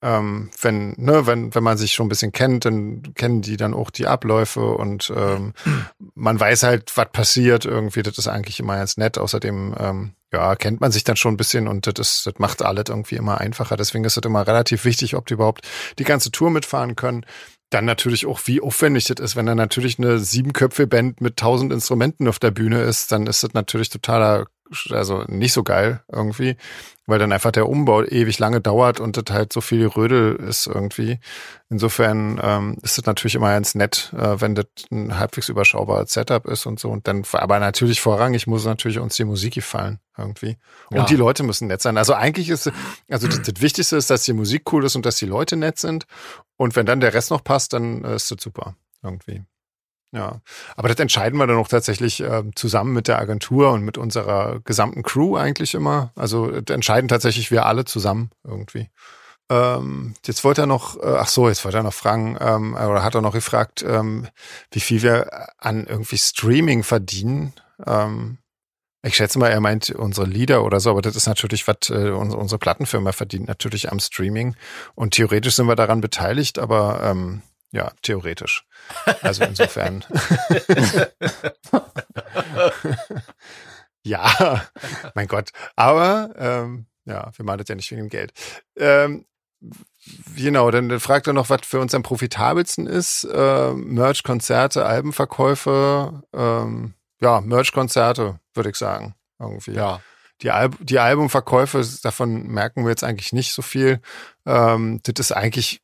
Ähm, wenn, ne, wenn, wenn man sich schon ein bisschen kennt, dann kennen die dann auch die Abläufe und ähm, man weiß halt, was passiert irgendwie. Das ist eigentlich immer ganz nett. Außerdem, ähm, ja, kennt man sich dann schon ein bisschen und das, ist, das macht alles irgendwie immer einfacher. Deswegen ist es immer relativ wichtig, ob die überhaupt die ganze Tour mitfahren können. Dann natürlich auch, wie aufwendig das ist. Wenn da natürlich eine siebenköpfe-Band mit tausend Instrumenten auf der Bühne ist, dann ist das natürlich totaler, also nicht so geil irgendwie, weil dann einfach der Umbau ewig lange dauert und das halt so viel Rödel ist irgendwie. Insofern ähm, ist das natürlich immer ganz nett, äh, wenn das ein halbwegs überschaubares Setup ist und so. Und dann, aber natürlich vorrangig muss natürlich uns die Musik gefallen irgendwie. Und Ja. die Leute müssen nett sein. Also eigentlich ist, also das, das Wichtigste ist, dass die Musik cool ist und dass die Leute nett sind. Und wenn dann der Rest noch passt, dann äh, ist das super irgendwie. Ja, aber das entscheiden wir dann auch tatsächlich ähm, zusammen mit der Agentur und mit unserer gesamten Crew eigentlich immer. Also entscheiden tatsächlich wir alle zusammen irgendwie. Ähm, jetzt wollte er noch, äh, ach so, jetzt wollte er noch fragen, ähm, oder hat er noch gefragt, ähm, wie viel wir an irgendwie Streaming verdienen. Ähm, ich schätze mal, er meint unsere Lieder oder so, aber das ist natürlich, was äh, unsere, unsere Plattenfirma verdient, natürlich am Streaming. Und theoretisch sind wir daran beteiligt, aber ähm, ja, theoretisch. Also insofern. *laughs* ja, mein Gott. Aber ähm, ja, wir machen das ja nicht wegen dem Geld. Ähm, genau, dann, dann fragt er noch, was für uns am profitabelsten ist. Äh, Merch, Konzerte, Albenverkäufe. Ähm, ja, Merch-Konzerte, würde ich sagen. Irgendwie. Ja. Die, Al die Albumverkäufe, davon merken wir jetzt eigentlich nicht so viel. Ähm, das ist eigentlich,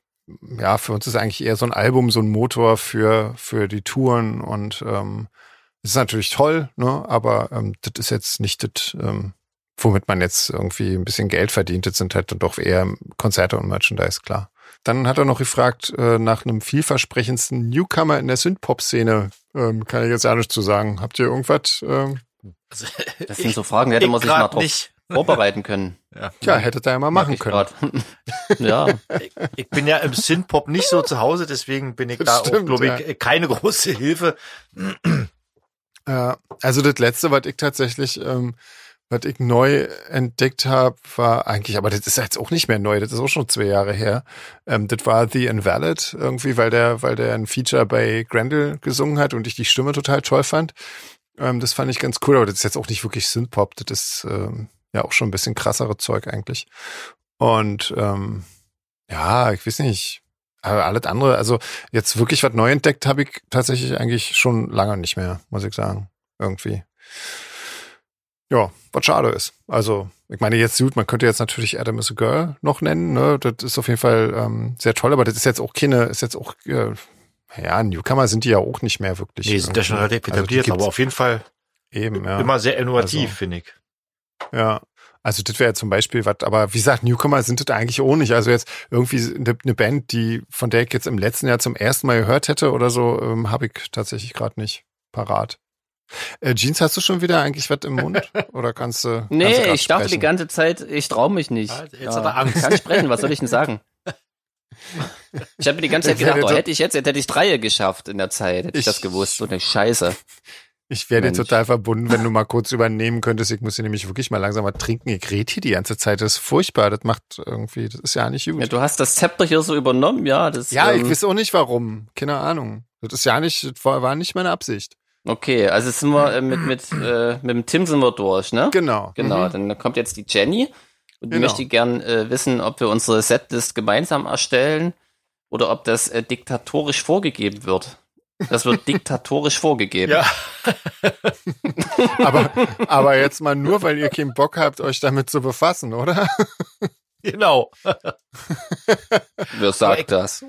ja, für uns ist eigentlich eher so ein Album, so ein Motor für, für die Touren und ähm, es ist natürlich toll, ne? aber ähm, das ist jetzt nicht das, ähm, womit man jetzt irgendwie ein bisschen Geld verdient. Das sind halt dann doch eher Konzerte und Merchandise, klar. Dann hat er noch gefragt äh, nach einem vielversprechendsten Newcomer in der Synthpop-Szene. Ähm, kann ich jetzt ja nicht zu sagen. Habt ihr irgendwas? Ähm, Also, Das sind so Fragen, *laughs* hätte ich man sich mal drauf nicht. vorbereiten können. Ja. tja, hättet ihr ja mal machen ich können. *laughs* ja, Ich, ich bin ja im Synthpop nicht so zu Hause, deswegen bin ich Das da auch, glaube ja. ich, keine große Hilfe. Ja, also das letzte, was ich tatsächlich, ähm, was ich neu entdeckt habe, war eigentlich, aber das ist jetzt auch nicht mehr neu, das ist auch schon zwei Jahre her. Ähm, das war The Invalid irgendwie, weil der, weil der ein Feature bei Grendel gesungen hat und ich die Stimme total toll fand. Ähm, das fand ich ganz cool, aber das ist jetzt auch nicht wirklich Synthpop, das ist ähm, ja auch schon ein bisschen krassere Zeug eigentlich. Und ähm, ja, ich weiß nicht. Aber alles andere, also jetzt wirklich was neu entdeckt habe ich tatsächlich eigentlich schon lange nicht mehr, muss ich sagen. Irgendwie. Ja, was schade ist. Also, ich meine, jetzt gut, man könnte jetzt natürlich Adam is a Girl noch nennen, ne? Das ist auf jeden Fall ähm, sehr toll, aber das ist jetzt auch keine, ist jetzt auch, äh, ja, Newcomer sind die ja auch nicht mehr wirklich. Nee, sind ja schon relativ Also etabliert, gibt's aber auf jeden Fall eben, ja. immer sehr innovativ, Also- finde ich. Ja. Also das wäre zum Beispiel was, aber wie gesagt, Newcomer sind das eigentlich auch nicht. Also jetzt irgendwie eine, eine Band, die von der ich jetzt im letzten Jahr zum ersten Mal gehört hätte oder so, ähm, habe ich tatsächlich gerade nicht parat. Äh, Jeans, hast du schon wieder eigentlich was im Mund? *laughs* Oder kannst du. Nee, kannst du ich dachte die ganze Zeit, ich traue mich nicht. Ja, jetzt hat er Angst. Ich kann sprechen, was soll ich denn sagen? *laughs* Ich habe mir die ganze Zeit gedacht, oh, hätte ich jetzt, hätte ich Dreie geschafft in der Zeit, hätte ich, Ich- das gewusst. So eine Scheiße. Ich wäre dir Mensch. total verbunden, wenn du mal kurz übernehmen könntest. Ich muss hier nämlich wirklich mal langsam mal trinken. Ich rede hier die ganze Zeit. Das ist furchtbar. Das macht irgendwie, das ist ja nicht gut. Ja, du hast das Zepter hier so übernommen, ja. Das, Ja, ich ähm, weiß auch nicht warum. Keine Ahnung. Das ist ja nicht, das war, nicht meine Absicht. Okay, also sind wir äh, mit, mit, äh, mit dem Tim sind wir durch, ne? Genau. Genau, Mhm. dann kommt jetzt die Jenny und die Genau. möchte gern äh, wissen, ob wir unsere Setlist gemeinsam erstellen oder ob das äh, diktatorisch vorgegeben wird. Das wird diktatorisch vorgegeben. Ja, Aber, aber jetzt mal nur, weil ihr keinen Bock habt, euch damit zu befassen, oder? genau. Wer sagt das?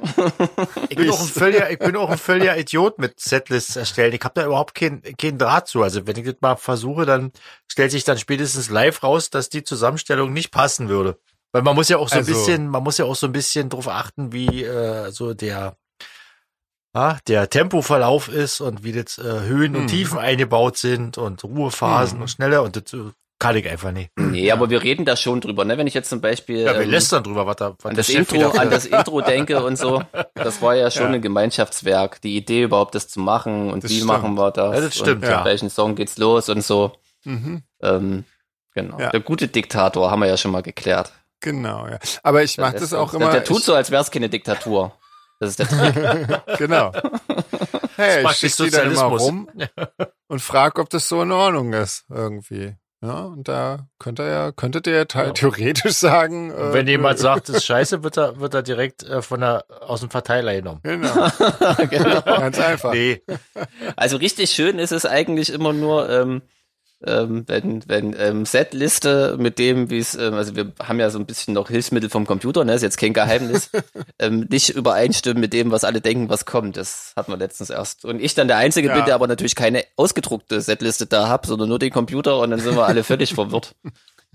Ich bin, auch ein völliger, ich bin auch ein völliger Idiot mit Setlists erstellen. Ich habe da überhaupt keinen keinen Draht zu. Also wenn ich das mal versuche, dann stellt sich dann spätestens live raus, dass die Zusammenstellung nicht passen würde. Weil man muss ja auch so Also- ein bisschen, man muss ja auch so ein bisschen drauf achten, wie äh, so der ah, der Tempoverlauf ist und wie das äh, Höhen Hm. und Tiefen eingebaut sind und Ruhephasen Hm. und schneller und das äh, kann ich einfach nicht. Nee, aber wir reden da schon drüber, ne? Wenn ich jetzt zum Beispiel Ja, wir ähm, lästern drüber, was da was an der das Intro, an das Intro denke und so. Das war ja *laughs* schon Ja. ein Gemeinschaftswerk. Die Idee überhaupt, das zu machen und Das wie stimmt. machen wir das? Ja, das stimmt, und ja. mit welchen Song geht's los und so. Mhm. Ähm, genau. Ja. Der gute Diktator haben wir ja schon mal geklärt. Genau, ja. Aber ich mache Der das auch der, immer. Der tut ich, so, als wäre es keine Diktatur. Das ist der Trick. *laughs* Genau. Hey, ich schicke die dann immer rum und frag, ob das so in Ordnung ist, irgendwie. Ja, und da könnt ihr ja, könntet ihr Ja. theoretisch sagen. Äh, wenn jemand sagt, das ist *laughs* scheiße, wird er, wird er direkt äh, von der, aus dem Verteiler genommen. Genau, *laughs* genau. ganz einfach. Nee, Also richtig schön ist es eigentlich immer nur, ähm, ähm, wenn, wenn ähm, Setliste mit dem, wie es, ähm, also wir haben ja so ein bisschen noch Hilfsmittel vom Computer, ne, ist jetzt kein Geheimnis, *laughs* ähm, nicht übereinstimmen mit dem, was alle denken, was kommt. Das hatten wir letztens erst. Und ich dann der Einzige Ja. bin, der aber natürlich keine ausgedruckte Setliste da hab, sondern nur den Computer und dann sind wir alle völlig *laughs* verwirrt.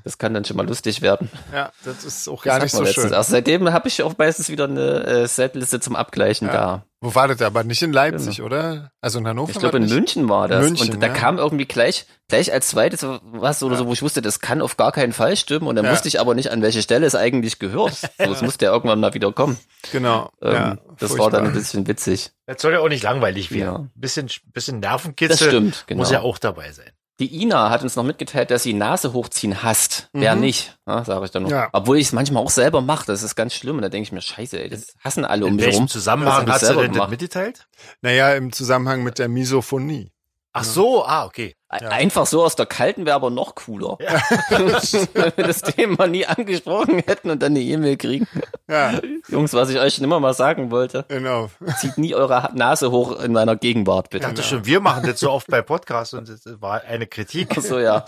Das kann dann schon mal lustig werden. Ja, das ist auch Das gar nicht so letztens schön. Erst. Seitdem habe ich auch meistens wieder eine äh, Setliste zum Abgleichen Ja. da. Wo war das? Aber nicht in Leipzig, oder? Also in Hannover? Ich glaube, in das nicht? München war das. München, und da ja. kam irgendwie gleich, gleich als zweites was oder so, wo ich wusste, das kann auf gar keinen Fall stimmen. Und dann Ja. wusste ich aber nicht, an welche Stelle es eigentlich gehört. *laughs* So, es musste ja irgendwann mal wieder kommen. Genau. Ähm, ja, das war dann ein furchtbar. bisschen witzig. das soll ja auch nicht langweilig werden. Ja. Bisschen, bisschen Das Nervenkitzel stimmt, genau. muss ja auch dabei sein. Die Ina hat uns noch mitgeteilt, dass sie Nase hochziehen hasst. Wer Mhm. nicht, ja, sage ich dann noch. Ja. Obwohl ich es manchmal auch selber mache, das ist ganz schlimm. Und da denke ich mir, scheiße, ey, das hassen alle um mich rum. Zusammenhang hast du denn mitgeteilt? Naja, im Zusammenhang mit der Misophonie. Ach so, ah, okay. Einfach so aus der kalten wäre aber noch cooler. *laughs* Wenn wir das Thema nie angesprochen hätten und dann eine E-Mail kriegen. Ja, Jungs, was ich euch schon immer mal sagen wollte, genau. zieht nie eure Nase hoch in meiner Gegenwart, Ich bitte. dachte schon, wir machen das so oft bei Podcasts und das war eine Kritik. So, ja.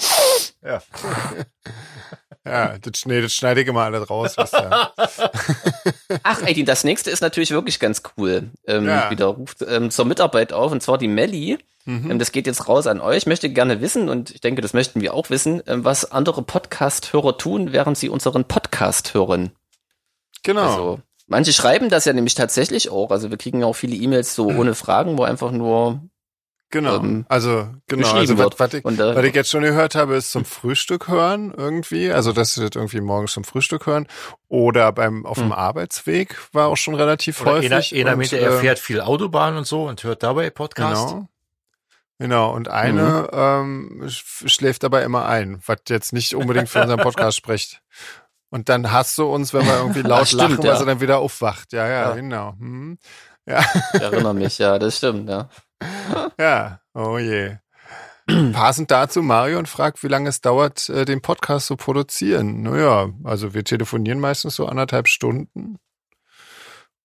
Ja. Ja, das, nee, das schneide ich immer alles raus. Was da. *laughs* Ach, ey, das nächste ist natürlich wirklich ganz cool. Ähm, Ja. Wieder ruft ähm, zur Mitarbeit auf, und zwar die Melli. Mhm. Ähm, das geht jetzt raus an euch. Ich möchte gerne wissen, und ich denke, das möchten wir auch wissen, ähm, was andere Podcast-Hörer tun, während sie unseren Podcast hören. Genau. Also, manche schreiben das ja nämlich tatsächlich auch. Also wir kriegen ja auch viele E-Mails so *clears throat* ohne Fragen, wo einfach nur genau. ähm, also, genau. Also, was, was, ich, Und, äh, was ich jetzt schon gehört habe, ist zum Frühstück hören irgendwie. Also, dass sie das irgendwie morgens zum Frühstück hören. Oder beim, auf dem Hm. Arbeitsweg war auch schon relativ Oder häufig. einer, einer meinte, er äh, fährt viel Autobahn und so und hört dabei Podcast. Genau. Genau, und eine Mhm. ähm, sch- schläft dabei immer ein, was jetzt nicht unbedingt für unseren Podcast *laughs* spricht. Und dann hasst du uns, wenn wir irgendwie *laughs* laut stimmt, lachen, weil ja. sie dann wieder aufwacht. Ja, ja, Ja. genau. Hm. *laughs* ich erinnere mich, ja, das stimmt, ja. *laughs* Ja, oh je. Passend dazu, Marion fragt, wie lange es dauert, äh, den Podcast zu produzieren. Naja, also wir telefonieren meistens so anderthalb Stunden.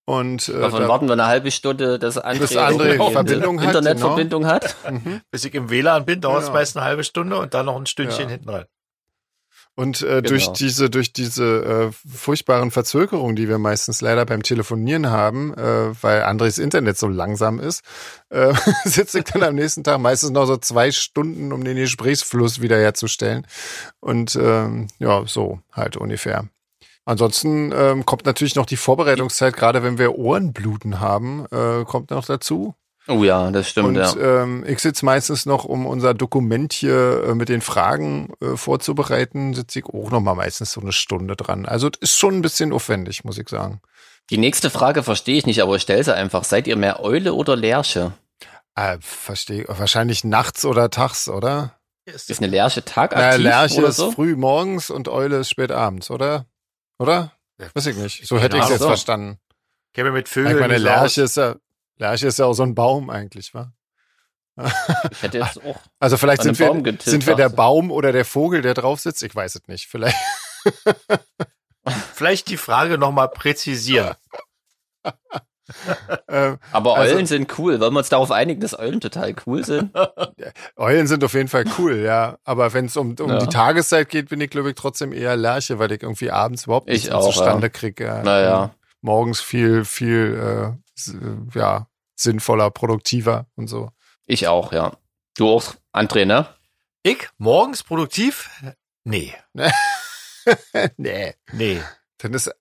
Und äh, Davon da, warten wir eine halbe Stunde, dass André, Bis André Verbindung hat, Internetverbindung hat. mhm. Bis ich im WLAN bin, dauert es Genau. meist eine halbe Stunde und dann noch ein Stündchen Ja. hinten rein. Und äh, Genau. durch diese, durch diese äh, furchtbaren Verzögerungen, die wir meistens leider beim Telefonieren haben, äh, weil Andres Internet so langsam ist, äh, *laughs* sitze ich dann am nächsten Tag meistens noch so zwei Stunden, um den Gesprächsfluss wiederherzustellen. Und ähm, ja, so halt ungefähr. Ansonsten ähm, kommt natürlich noch die Vorbereitungszeit, gerade wenn wir Ohrenbluten haben, äh, kommt noch dazu. Oh ja, das stimmt, Und ja. ähm, ich sitze meistens noch, um unser Dokument hier äh, mit den Fragen äh, vorzubereiten, sitze ich auch noch mal meistens so eine Stunde dran. Also das ist schon ein bisschen aufwendig, muss ich sagen. Die nächste Frage verstehe ich nicht, aber ich stelle sie einfach. Seid ihr mehr Eule oder Lerche? Äh, verstehe. Wahrscheinlich nachts oder tags, oder? Ist eine Lerche Na, tagaktiv Lerche oder ist so? früh morgens und Eule ist spät abends, oder? Oder? Weiß ich nicht. So hätte ich es jetzt Ahnung. verstanden. Käme mit Ich Vögeln. meine, nicht so Lerche ist ja, Lerche ist ja auch so ein Baum eigentlich, wa? Ich hätte jetzt auch. *laughs* Also vielleicht sind wir, sind wir der. Baum oder der Vogel, der drauf sitzt. Ich weiß es nicht. Vielleicht. *laughs* Vielleicht die Frage nochmal präzisieren. *laughs* ähm, Aber Also- Eulen sind cool. Wollen wir uns darauf einigen, dass Eulen total cool sind? Eulen sind auf jeden Fall cool, ja. Aber wenn es um, um Ja. die Tageszeit geht, bin ich, glaube ich, trotzdem eher Lerche, weil ich irgendwie abends überhaupt Ich nichts auch, zustande kriege. Ja. Naja. Morgens viel, viel, äh, äh, ja, sinnvoller, produktiver und so. Ich auch, ja. Du auch, André, ne? Ich? Morgens produktiv? Nee. *laughs* nee. Nee. Dann ist,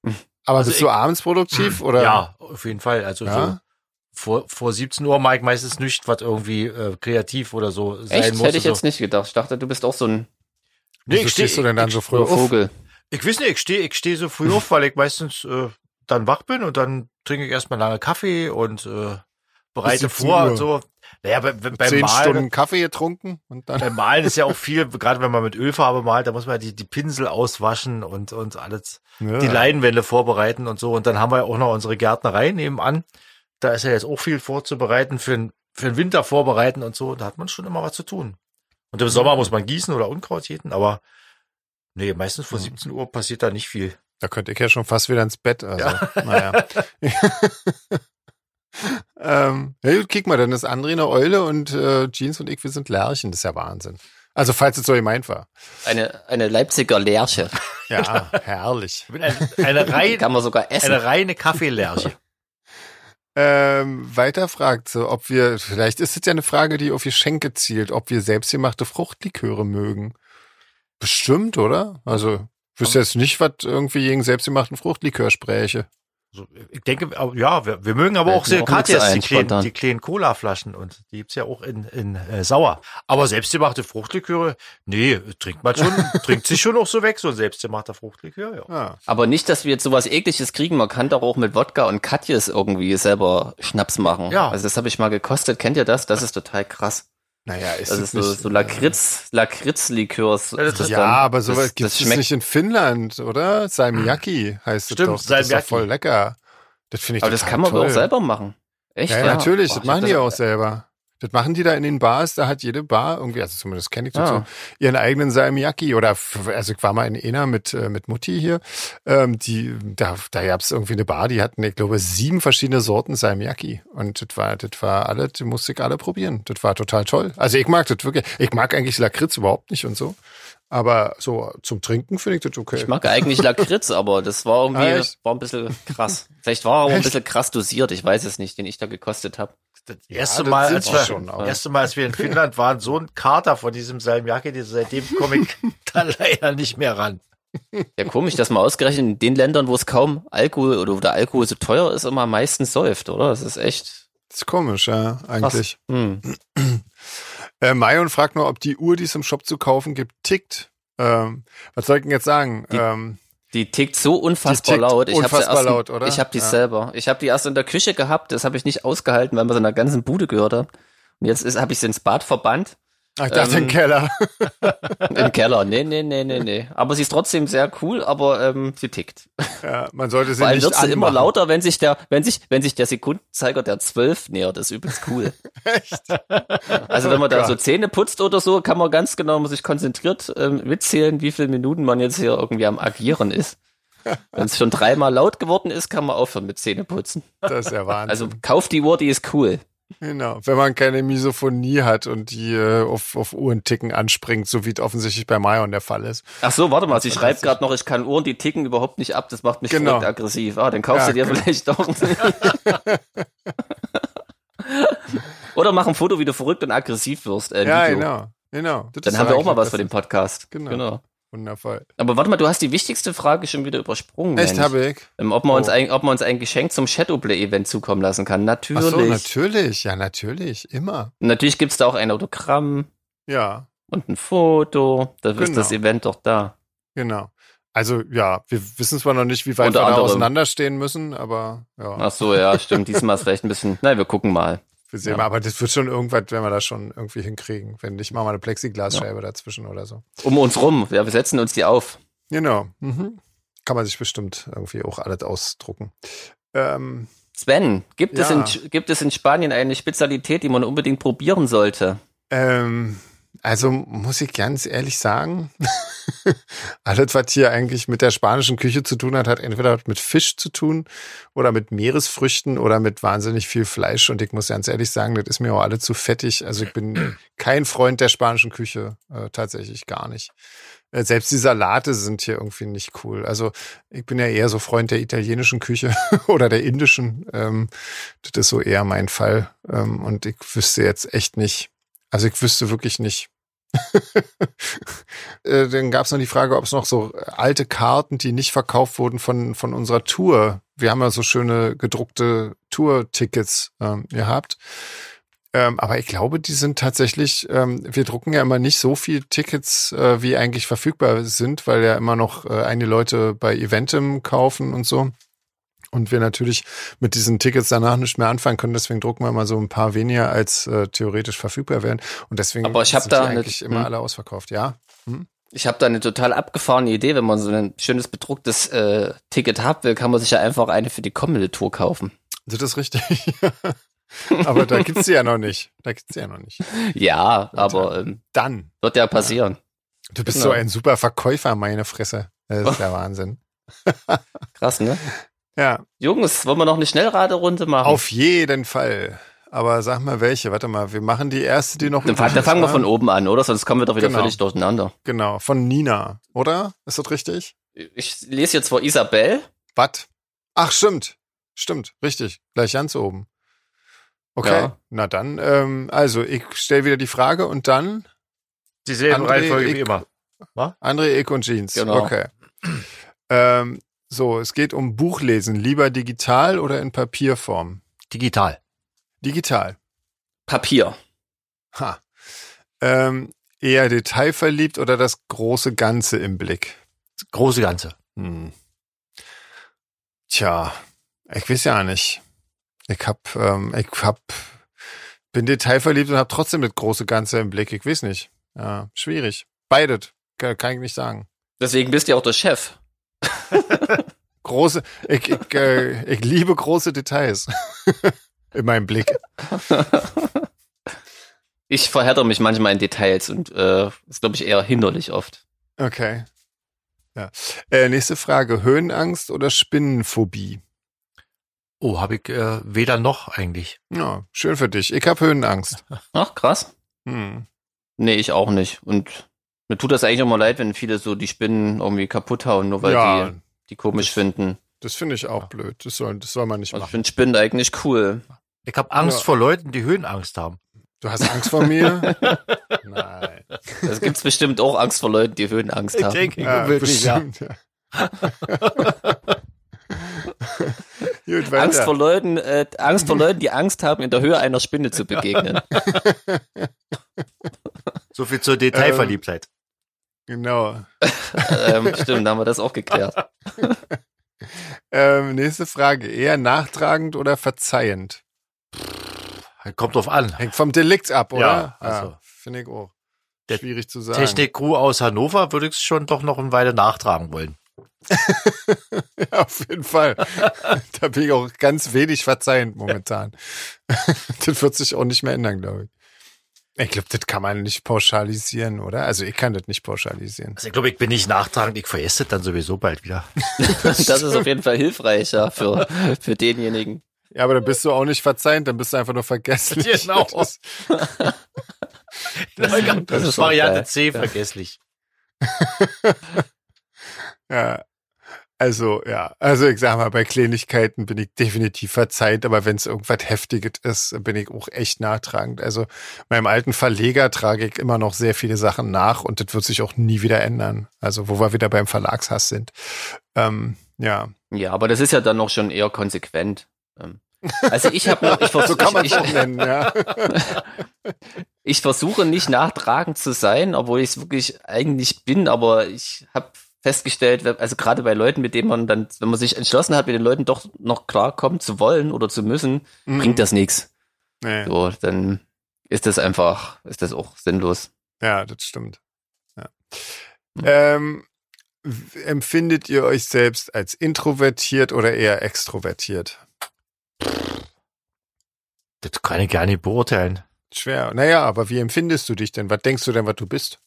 aber Also bist du ich- abends produktiv oder? Ja, auf jeden Fall. Also Ja? so vor, vor 17 Uhr mag ich meistens nicht, was irgendwie äh, kreativ oder so sein Echt? muss. Hätte ich so. jetzt nicht gedacht. Ich dachte, du bist auch so ein Nee, Wieso ich stehe stehst du denn dann ich, so früh auf? Vogel. Ich weiß nicht, ich stehe ich steh so früh auf, weil ich meistens äh, dann wach bin und dann trinke ich erstmal lange Kaffee und äh, bereite 17 vor Uhr. und so. Naja, bei, bei, beim Zehn Malen, Stunden Kaffee getrunken und dann. beim Malen ist ja auch viel, gerade wenn man mit Ölfarbe malt, da muss man die, die Pinsel auswaschen und, und alles, Ja. die Leinwände vorbereiten und so. Und dann haben wir ja auch noch unsere Gärtnerei nebenan. Da ist ja jetzt auch viel vorzubereiten, für den, für den Winter vorbereiten und so. Da hat man schon immer was zu tun. Und im Sommer muss man gießen oder Unkraut jäten, aber nee, meistens vor 17 Uhr passiert da nicht viel. Da könnte ich ja schon fast wieder ins Bett. Also, naja. *laughs* ähm, ja, gut, kick mal, dann ist André eine Eule und äh, Jeans und ich, wir sind Lerchen. Das ist ja Wahnsinn. Also, falls es so gemeint war. Eine, eine Leipziger Lerche. Ja, herrlich. Ich bin ein, eine, *laughs* rein, Kann man sogar essen. eine reine Kaffeelerche. Ähm, weiter fragt so, ob wir, vielleicht ist es ja eine Frage, die auf Geschenke zielt, ob wir selbstgemachte Fruchtliköre mögen. Bestimmt, oder? Also, wüsste jetzt nicht, was irgendwie gegen selbstgemachten Fruchtlikör spräche. Also, ich denke, aber ja, wir, wir mögen aber auch sehr Katjes, die ein, kleinen, die kleinen Cola-Flaschen und die gibt's ja auch in, in äh, sauer. Aber selbstgemachte Fruchtliköre, nee, trinkt man schon, *laughs* trinkt sich schon auch so weg, so ein selbstgemachter Fruchtlikör, ja. Ja. Aber nicht, dass wir jetzt sowas ekliges kriegen. Man kann doch auch mit Wodka und Katjes irgendwie selber Schnaps machen. Ja. Also das habe ich mal gekostet. Kennt ihr das? Das ist total krass. Naja, ist Das es ist so, nicht, so Lakritz, Lakritz-Likörs. Ja, das ist- Ja, dann. aber so das, was gibt es schmeckt. nicht in Finnland, oder? Salmiakki heißt Stimmt, es doch. Das ist doch Salmiakki. voll lecker. Das finde ich Aber das kann man aber toll. auch selber machen. Echt? Ja, ja, natürlich, Boah, das ich machen die auch selber. Das machen die da in den Bars, da hat jede Bar irgendwie, also zumindest kenne ich das Ah. so, ihren eigenen Salmiakki oder, also ich war mal in Ena mit, äh, mit Mutti hier, ähm, die, da, da gab's irgendwie eine Bar, die hatten, ich glaube, sieben verschiedene Sorten Salmiakki und das war, das war alle, die musste ich alle probieren. Das war total toll. Also ich mag das wirklich, ich mag eigentlich Lakritz überhaupt nicht und so, aber so zum Trinken finde ich das okay. Ich mag eigentlich Lakritz, aber das war irgendwie Ah, echt? war ein bisschen krass. Vielleicht war er auch ein bisschen krass dosiert, ich weiß es nicht, den ich da gekostet habe. Das erste das Mal, als wir, schon, aber- das erste Mal, als wir in Finnland waren, so ein Kater von diesem Salmiakki, die- seitdem komme ich *laughs* da leider nicht mehr ran. Ja, komisch, dass man ausgerechnet in den Ländern, wo es kaum Alkohol oder wo der Alkohol so teuer ist, immer am meisten säuft, oder? Das ist echt Das ist komisch, ja, eigentlich. Hm. *clears throat* Äh, Marion fragt nur, ob die Uhr, die es im Shop zu kaufen gibt, tickt. Ähm, was soll ich denn jetzt sagen? Die- ähm, Die tickt so unfassbar tickt laut. Ich unfassbar erst, laut, oder? Ich habe die Ja. selber. Ich habe die erst in der Küche gehabt. Das habe ich nicht ausgehalten, weil man so in der ganzen Bude gehört hat. Und jetzt habe ich sie ins Bad verbannt. Ach, ich dachte ähm, im Keller. *laughs* Im Keller. Nee, nee, nee, nee, nee. Aber sie ist trotzdem sehr cool, aber ähm, sie tickt. Ja, man sollte sie allem nicht wird sie immer lauter, wenn sich der, wenn sich, wenn sich der Sekundenzeiger der 12 nähert. Das ist übelst cool. *laughs* Echt? Also wenn man da Oh so Gott. Zähne putzt oder so, kann man ganz genau man sich konzentriert ähm, mitzählen, wie viele Minuten man jetzt hier irgendwie am Agieren ist. Wenn es schon dreimal laut geworden ist, kann man aufhören mit Zähneputzen. Das ist ja Wahnsinn. Also kauft die Uhr, die ist cool. Genau, wenn man keine Misophonie hat und die äh, auf, auf Uhrenticken anspringt, so wie es offensichtlich bei Marion der Fall ist. Ach so, warte mal, sie schreibt gerade noch, ich kann Uhren, die ticken überhaupt nicht ab, das macht mich Genau. verrückt aggressiv. Ah, dann kaufst Ja, du dir genau. vielleicht doch. *laughs* Oder mach ein Foto, wie du verrückt und aggressiv wirst. Äh, Ja, Video. genau, genau. Das Dann haben wir auch mal was für den Podcast. Genau. Wundervoll. Aber warte mal, du hast die wichtigste Frage schon wieder übersprungen. Echt, habe ich? Ähm, ob, man uns Oh. ein, ob man uns ein Geschenk zum Shadowplay-Event zukommen lassen kann. Ach Natürlich. so, natürlich. Ja, natürlich. Immer. Natürlich gibt's da auch ein Autogramm Ja, und ein Foto. Da ist Genau. das Event doch da. genau. Also, ja, wir wissen zwar noch nicht, wie weit Unter wir da anderem. auseinanderstehen müssen, aber ja, Ach so, ja, stimmt. Diesmal ist vielleicht ein bisschen. Nein, wir gucken mal. Wir sehen ja. mal. Aber das wird schon irgendwas, wenn wir das schon irgendwie hinkriegen. Wenn nicht, machen wir eine Plexiglasscheibe dazwischen oder so. Um uns rum. Ja, wir setzen uns die auf. Genau. Mhm. Kann man sich bestimmt irgendwie auch alles ausdrucken. Ähm, Sven, gibt, es Ja. in, gibt es in Spanien eine Spezialität, die man unbedingt probieren sollte? Ähm, also muss ich ganz ehrlich sagen, *laughs* alles, was hier eigentlich mit der spanischen Küche zu tun hat, hat entweder mit Fisch zu tun oder mit Meeresfrüchten oder mit wahnsinnig viel Fleisch. Und ich muss ganz ehrlich sagen, das ist mir auch alle zu fettig. Also ich bin *clears throat* kein Freund der spanischen Küche, äh, tatsächlich gar nicht. Äh, Selbst die Salate sind hier irgendwie nicht cool. Also ich bin ja eher so Freund der italienischen Küche *laughs* oder der indischen. Ähm, das ist so eher mein Fall. Ähm, und ich wüsste jetzt echt nicht, also ich wüsste wirklich nicht. *laughs* Äh, Dann gab es noch die Frage, ob es noch so alte Karten, die nicht verkauft wurden von, von unserer Tour. Wir haben ja so schöne gedruckte Tour-Tickets ähm, gehabt. Ähm, aber ich glaube, die sind tatsächlich, ähm, wir drucken ja immer nicht so viel Tickets, äh, wie eigentlich verfügbar sind, weil ja immer noch äh, einige Leute bei Eventim kaufen und so. Und wir natürlich mit diesen Tickets danach nicht mehr anfangen können. Deswegen drucken wir mal so ein paar weniger, als äh, theoretisch verfügbar wären. Und deswegen Aber ich hab sind da die eine- eigentlich immer hm. alle ausverkauft. Ja, Ich habe da eine total abgefahrene Idee. Wenn man so ein schönes bedrucktes äh, Ticket haben will, kann man sich ja einfach eine für die kommende Tour kaufen. das ist richtig. *laughs* Aber da gibt's sie ja noch nicht. Da gibt's sie ja noch nicht. Ja, aber ähm, Dann. wird ja passieren. Du bist Genau. so ein super Verkäufer, meine Fresse. Das ist der *laughs* Wahnsinn. Krass, ne? Ja, Jungs, wollen wir noch eine Schnellraderunde machen? auf jeden Fall. Aber sag mal welche. Warte mal, wir machen die erste, die noch Dann, dann fangen wir wa? von oben an, oder? Sonst kommen wir doch wieder Genau. völlig durcheinander. Genau, von Nina, oder? Ist das richtig? Ich lese jetzt vor Isabel. Was? Ach, stimmt. Stimmt, richtig. Gleich ganz oben. Okay, Ja. na dann, ähm, also ich stelle wieder die Frage und dann Dieselbe André, Reihenfolge wie immer. André, ich und Jeans. Genau. Okay. Ähm, so, es geht um Buchlesen. Lieber digital oder in Papierform? Digital. Digital. Papier. Ha. Ähm, eher detailverliebt oder das große Ganze im Blick? Das große Ganze. Hm. Tja, ich weiß ja nicht. Ich hab, ähm, ich hab, bin detailverliebt und hab trotzdem das große Ganze im Blick. Ich weiß nicht. Ja, schwierig. Beides. Kann, kann ich nicht sagen. Deswegen bist du ja auch der Chef. *laughs* Große, ich, ich, äh, ich liebe große Details *laughs* in meinem Blick. *laughs* Ich verhärter mich manchmal in Details und äh, ist, glaube ich, eher hinderlich oft. Okay. Ja. Äh, nächste Frage. Höhenangst oder Spinnenphobie? Oh, habe ich äh, weder noch eigentlich. Ja, schön für dich. Ich hab Höhenangst. Ach, krass. Hm. Nee, ich auch nicht. Und mir tut das eigentlich immer leid, wenn viele so die Spinnen irgendwie kaputt hauen, nur weil ja, die die komisch das- finden. das finde ich auch blöd. Das soll, das soll man nicht Also ich machen. finde Spinnen eigentlich cool. Ich habe Angst Ja. vor Leuten, die Höhenangst haben. Du hast Angst vor mir? *laughs* Nein. Es gibt bestimmt auch Angst vor Leuten, die Höhenangst haben. denke, Ja, bestimmt, ja. *laughs* Gut. Angst vor Leuten, äh, Angst vor Leuten, die Angst haben, in der Höhe einer Spinne zu begegnen. So viel zur Detailverliebtheit. Genau. *laughs* ähm, stimmt, da haben wir das auch geklärt. *laughs* Ähm, nächste Frage. Eher nachtragend oder verzeihend? Kommt drauf an. Hängt vom Delikt ab, oder? Ja, also. Finde ich auch. Der Schwierig zu sagen. Technik-Crew aus Hannover würde ich es schon doch noch eine Weile nachtragen wollen. *laughs* Ja, auf jeden Fall. da bin ich auch ganz wenig verzeihend momentan. das wird sich auch nicht mehr ändern, glaube ich. Ich glaube, das kann man nicht pauschalisieren, oder? Also ich kann das nicht pauschalisieren. Also ich glaube, ich bin nicht nachtragend, ich veresse das dann sowieso bald wieder. *laughs* Das ist auf jeden Fall hilfreich, ja, für, für denjenigen. Ja, aber dann bist du auch nicht verzeihend, dann bist du einfach nur vergesslich. *laughs* Genau. *laughs* Das, Das, das ist ist Variante geil. C, Ja. vergesslich. ja. Also, ja. Also, ich sag mal, bei Kleinigkeiten bin ich definitiv verzeiht, aber wenn es irgendwas Heftiges ist, bin ich auch echt nachtragend. Also, meinem alten Verleger trage ich immer noch sehr viele Sachen nach und das wird sich auch nie wieder ändern. Also, wo wir wieder beim Verlagshass sind. Ähm, ja. Ja, aber das ist ja dann noch schon eher konsequent. Ähm, Also ich habe, ich *laughs* versuche, So kann man ich, ich, nennen, ja. *laughs* ich versuche nicht nachtragend zu sein, obwohl ich es wirklich eigentlich bin, aber ich habe festgestellt, also gerade bei Leuten, mit denen man dann, wenn man sich entschlossen hat, mit den Leuten doch noch klarkommen zu wollen oder zu müssen, Mhm. bringt das nichts. Nee. So, dann ist das einfach, ist das auch sinnlos. Ja, das stimmt. Ja. Ähm, w- empfindet ihr euch selbst als introvertiert oder eher extrovertiert? Das kann ich gar nicht beurteilen. Schwer. Naja, aber wie empfindest du dich denn? Was denkst du denn, was du bist?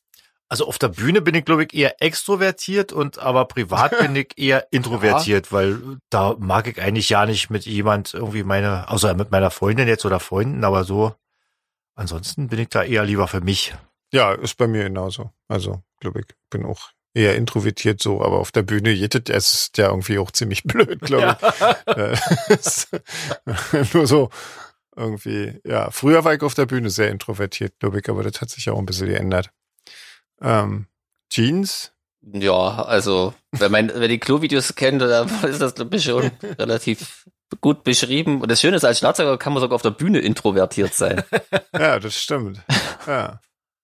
Also auf der Bühne bin ich, glaube ich, eher extrovertiert und aber privat *laughs* bin ich eher introvertiert, weil da mag ich eigentlich ja nicht mit jemand irgendwie meine, außer mit meiner Freundin jetzt oder Freunden, aber so. Ansonsten bin ich da eher lieber für mich. Ja, ist bei mir genauso. Also, glaube ich, bin auch eher introvertiert so, aber auf der Bühne jetet es ist ja irgendwie auch ziemlich *laughs* blöd, glaube ich. Äh, *laughs* ist Nur so irgendwie, ja. Früher war ich auf der Bühne sehr introvertiert, glaube ich, aber das hat sich ja auch ein bisschen geändert. Ähm, Jeans? Ja, also, wenn man, wer die Klo-Videos kennt, dann *laughs* ist das, glaube ich, schon *laughs* relativ gut beschrieben. Und das Schöne ist, als Schlagzeuger kann man sogar auf der Bühne introvertiert sein. *laughs* Ja, das stimmt. Ja,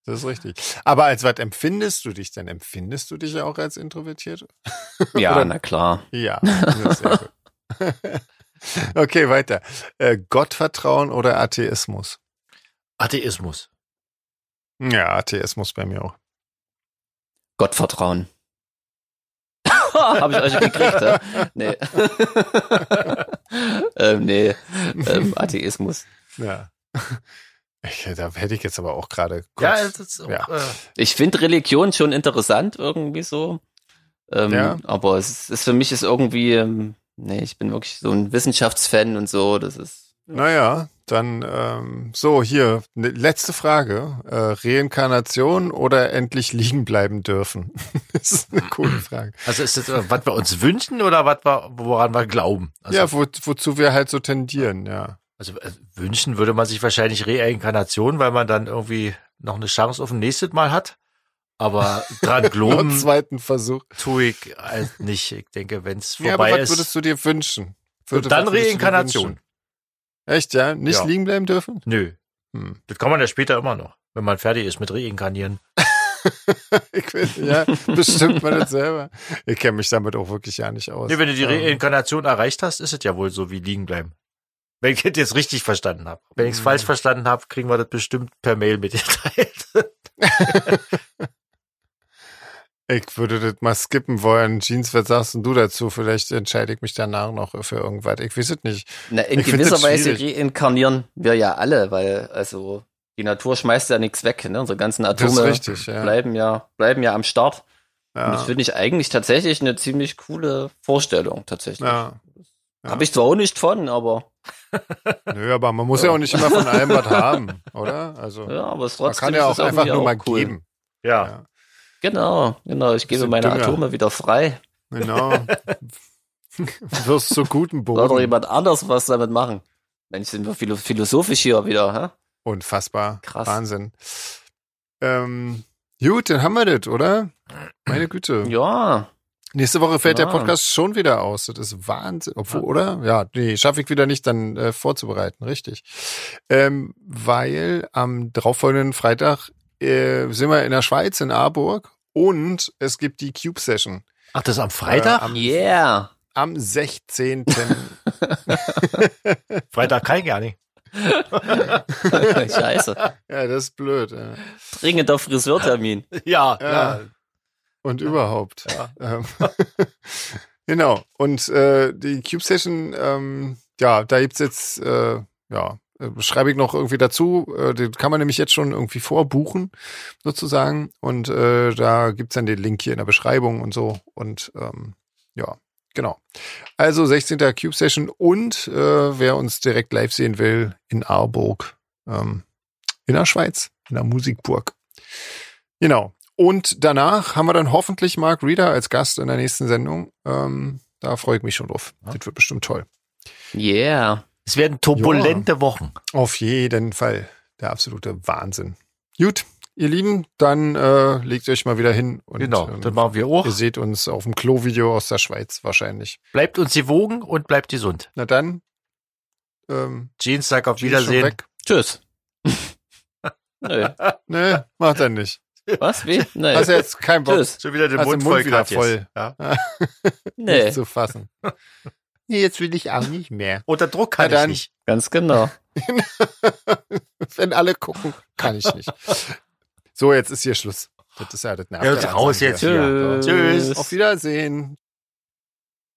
das ist richtig. Aber als was empfindest du dich denn? Empfindest du dich auch als introvertiert? Ja, na klar. Ja, sehr gut. Okay, weiter. Äh, Gottvertrauen oder Atheismus? Atheismus. Ja, Atheismus bei mir auch. Gottvertrauen. *laughs* Habe ich euch gekriegt, ja? Nee. *laughs* ähm, nee. Ähm, Atheismus. Ja. Ich, da hätte ich jetzt aber auch gerade Ja, Ja. Äh, Ich finde Religion schon interessant irgendwie so. Ähm, Ja. Aber es ist für mich ist irgendwie, ähm, nee, ich bin wirklich so ein Wissenschaftsfan und so. Das ist Naja, dann ähm, so hier ne, letzte Frage: äh, Reinkarnation oder endlich liegen bleiben dürfen? *laughs* das ist eine coole Frage. also ist das, äh, was wir uns wünschen oder was wir, woran wir glauben? Also, ja, wo, wozu wir halt so tendieren, ja. also äh, wünschen würde man sich wahrscheinlich Reinkarnation, weil man dann irgendwie noch eine Chance auf ein nächstes Mal hat. Aber *laughs* dran glauben zweiten Versuch. tue ich halt nicht. Ich denke, wenn es Ja, aber vorbei was ist, würdest du dir wünschen? Würde- dann was du dir Reinkarnation. Echt, ja? Nicht Ja. liegen bleiben dürfen? Nö, Hm. das kann man ja später immer noch, wenn man fertig ist mit Reinkarnieren. *laughs* Ich will, ja, bestimmt man das selber. Ich kenne mich damit auch wirklich ja nicht aus. Nee, wenn du die Ähm, Reinkarnation erreicht hast, ist es ja wohl so wie liegen bleiben. Wenn ich das jetzt richtig verstanden habe. Wenn ich es Mhm. falsch verstanden habe, kriegen wir das bestimmt per Mail mitgeteilt. *laughs* *laughs* Ich würde das mal skippen wollen. Jeans, was sagst du dazu? Vielleicht entscheide ich mich danach noch für irgendwas. Ich weiß es nicht. Na, in Ich gewisser Weise schwierig. reinkarnieren wir ja alle, weil also die Natur schmeißt ja nichts weg. Ne? Unsere ganzen Atome richtig, ja. bleiben ja bleiben ja am Start. Und das Ja, finde ich eigentlich tatsächlich eine ziemlich coole Vorstellung tatsächlich. ja. ja. Habe ich zwar auch nicht von, aber *laughs* Nö, aber man muss ja auch nicht immer von allem was haben, oder? Also, ja, aber es man trotzdem kann ja auch einfach nur mal cool. geben. ja. Genau, genau. Ich gebe meine Dünger. Atome wieder frei. genau. *laughs* Wirst zu guten Soll doch Boden. jemand anders was damit machen. Mensch, sind wir philo- philosophisch hier wieder, hä? Unfassbar. Krass. Wahnsinn. Ähm, gut, dann haben wir das, oder? Meine Güte. Ja, Nächste Woche fällt der Ja. Podcast schon wieder aus. Das ist Wahnsinn. Obwohl, oder? Ja, nee, schaffe ich wieder nicht, dann äh, vorzubereiten. Richtig. Ähm, weil am darauffolgenden Freitag äh, sind wir in der Schweiz, in Aarburg. Und es gibt die Cube Session. Ach, das ist am Freitag? Äh, am, yeah. am 16. *laughs* Freitag kann ich gar nicht. *laughs* Scheiße. ja, das ist blöd. Ja. Dringender Friseurtermin. *laughs* Ja, Ja. ja. Und überhaupt. Ähm, genau. Und äh, die Cube Session, ähm, ja, da gibt's jetzt, äh, ja, schreibe ich noch irgendwie dazu. Äh, den kann man nämlich jetzt schon irgendwie vorbuchen, sozusagen. Und äh, da gibt's dann den Link hier in der Beschreibung und so. Und ähm, ja, genau. Also 16. Cube Session und äh, wer uns direkt live sehen will, in Aarburg, ähm, in der Schweiz, in der Musikburg. Genau. Und danach haben wir dann hoffentlich Mark Reeder als Gast in der nächsten Sendung. Ähm, da freue ich mich schon drauf. Ja. Das wird bestimmt toll. Yeah. Es werden turbulente Wochen. Auf jeden Fall. Der absolute Wahnsinn. Gut, ihr Lieben, dann äh, legt euch mal wieder hin und Genau, ähm, dann machen wir auch. ihr seht uns auf dem Klo-Video aus der Schweiz wahrscheinlich. Bleibt uns gewogen und bleibt gesund. Na dann, ähm, Jeans, sag auf schon Wiedersehen. weg. Tschüss. *laughs* Nö. Nee, macht er nicht. Was? Wie? Nee. Hast jetzt keinen Bock, Tschüss. Schon wieder den Mund den Mund voll, wieder voll. Ja. *laughs* Nee. nicht zu fassen. Nee, jetzt will ich auch nicht mehr. *laughs* Unter Druck kann Na ich dann. nicht. Ganz genau. *laughs* Wenn alle gucken, kann ich nicht. So, jetzt ist hier Schluss. Das ist ja das nervt Ja, ja raus jetzt hier. hier. Tschüss. Tschüss. Auf Wiedersehen.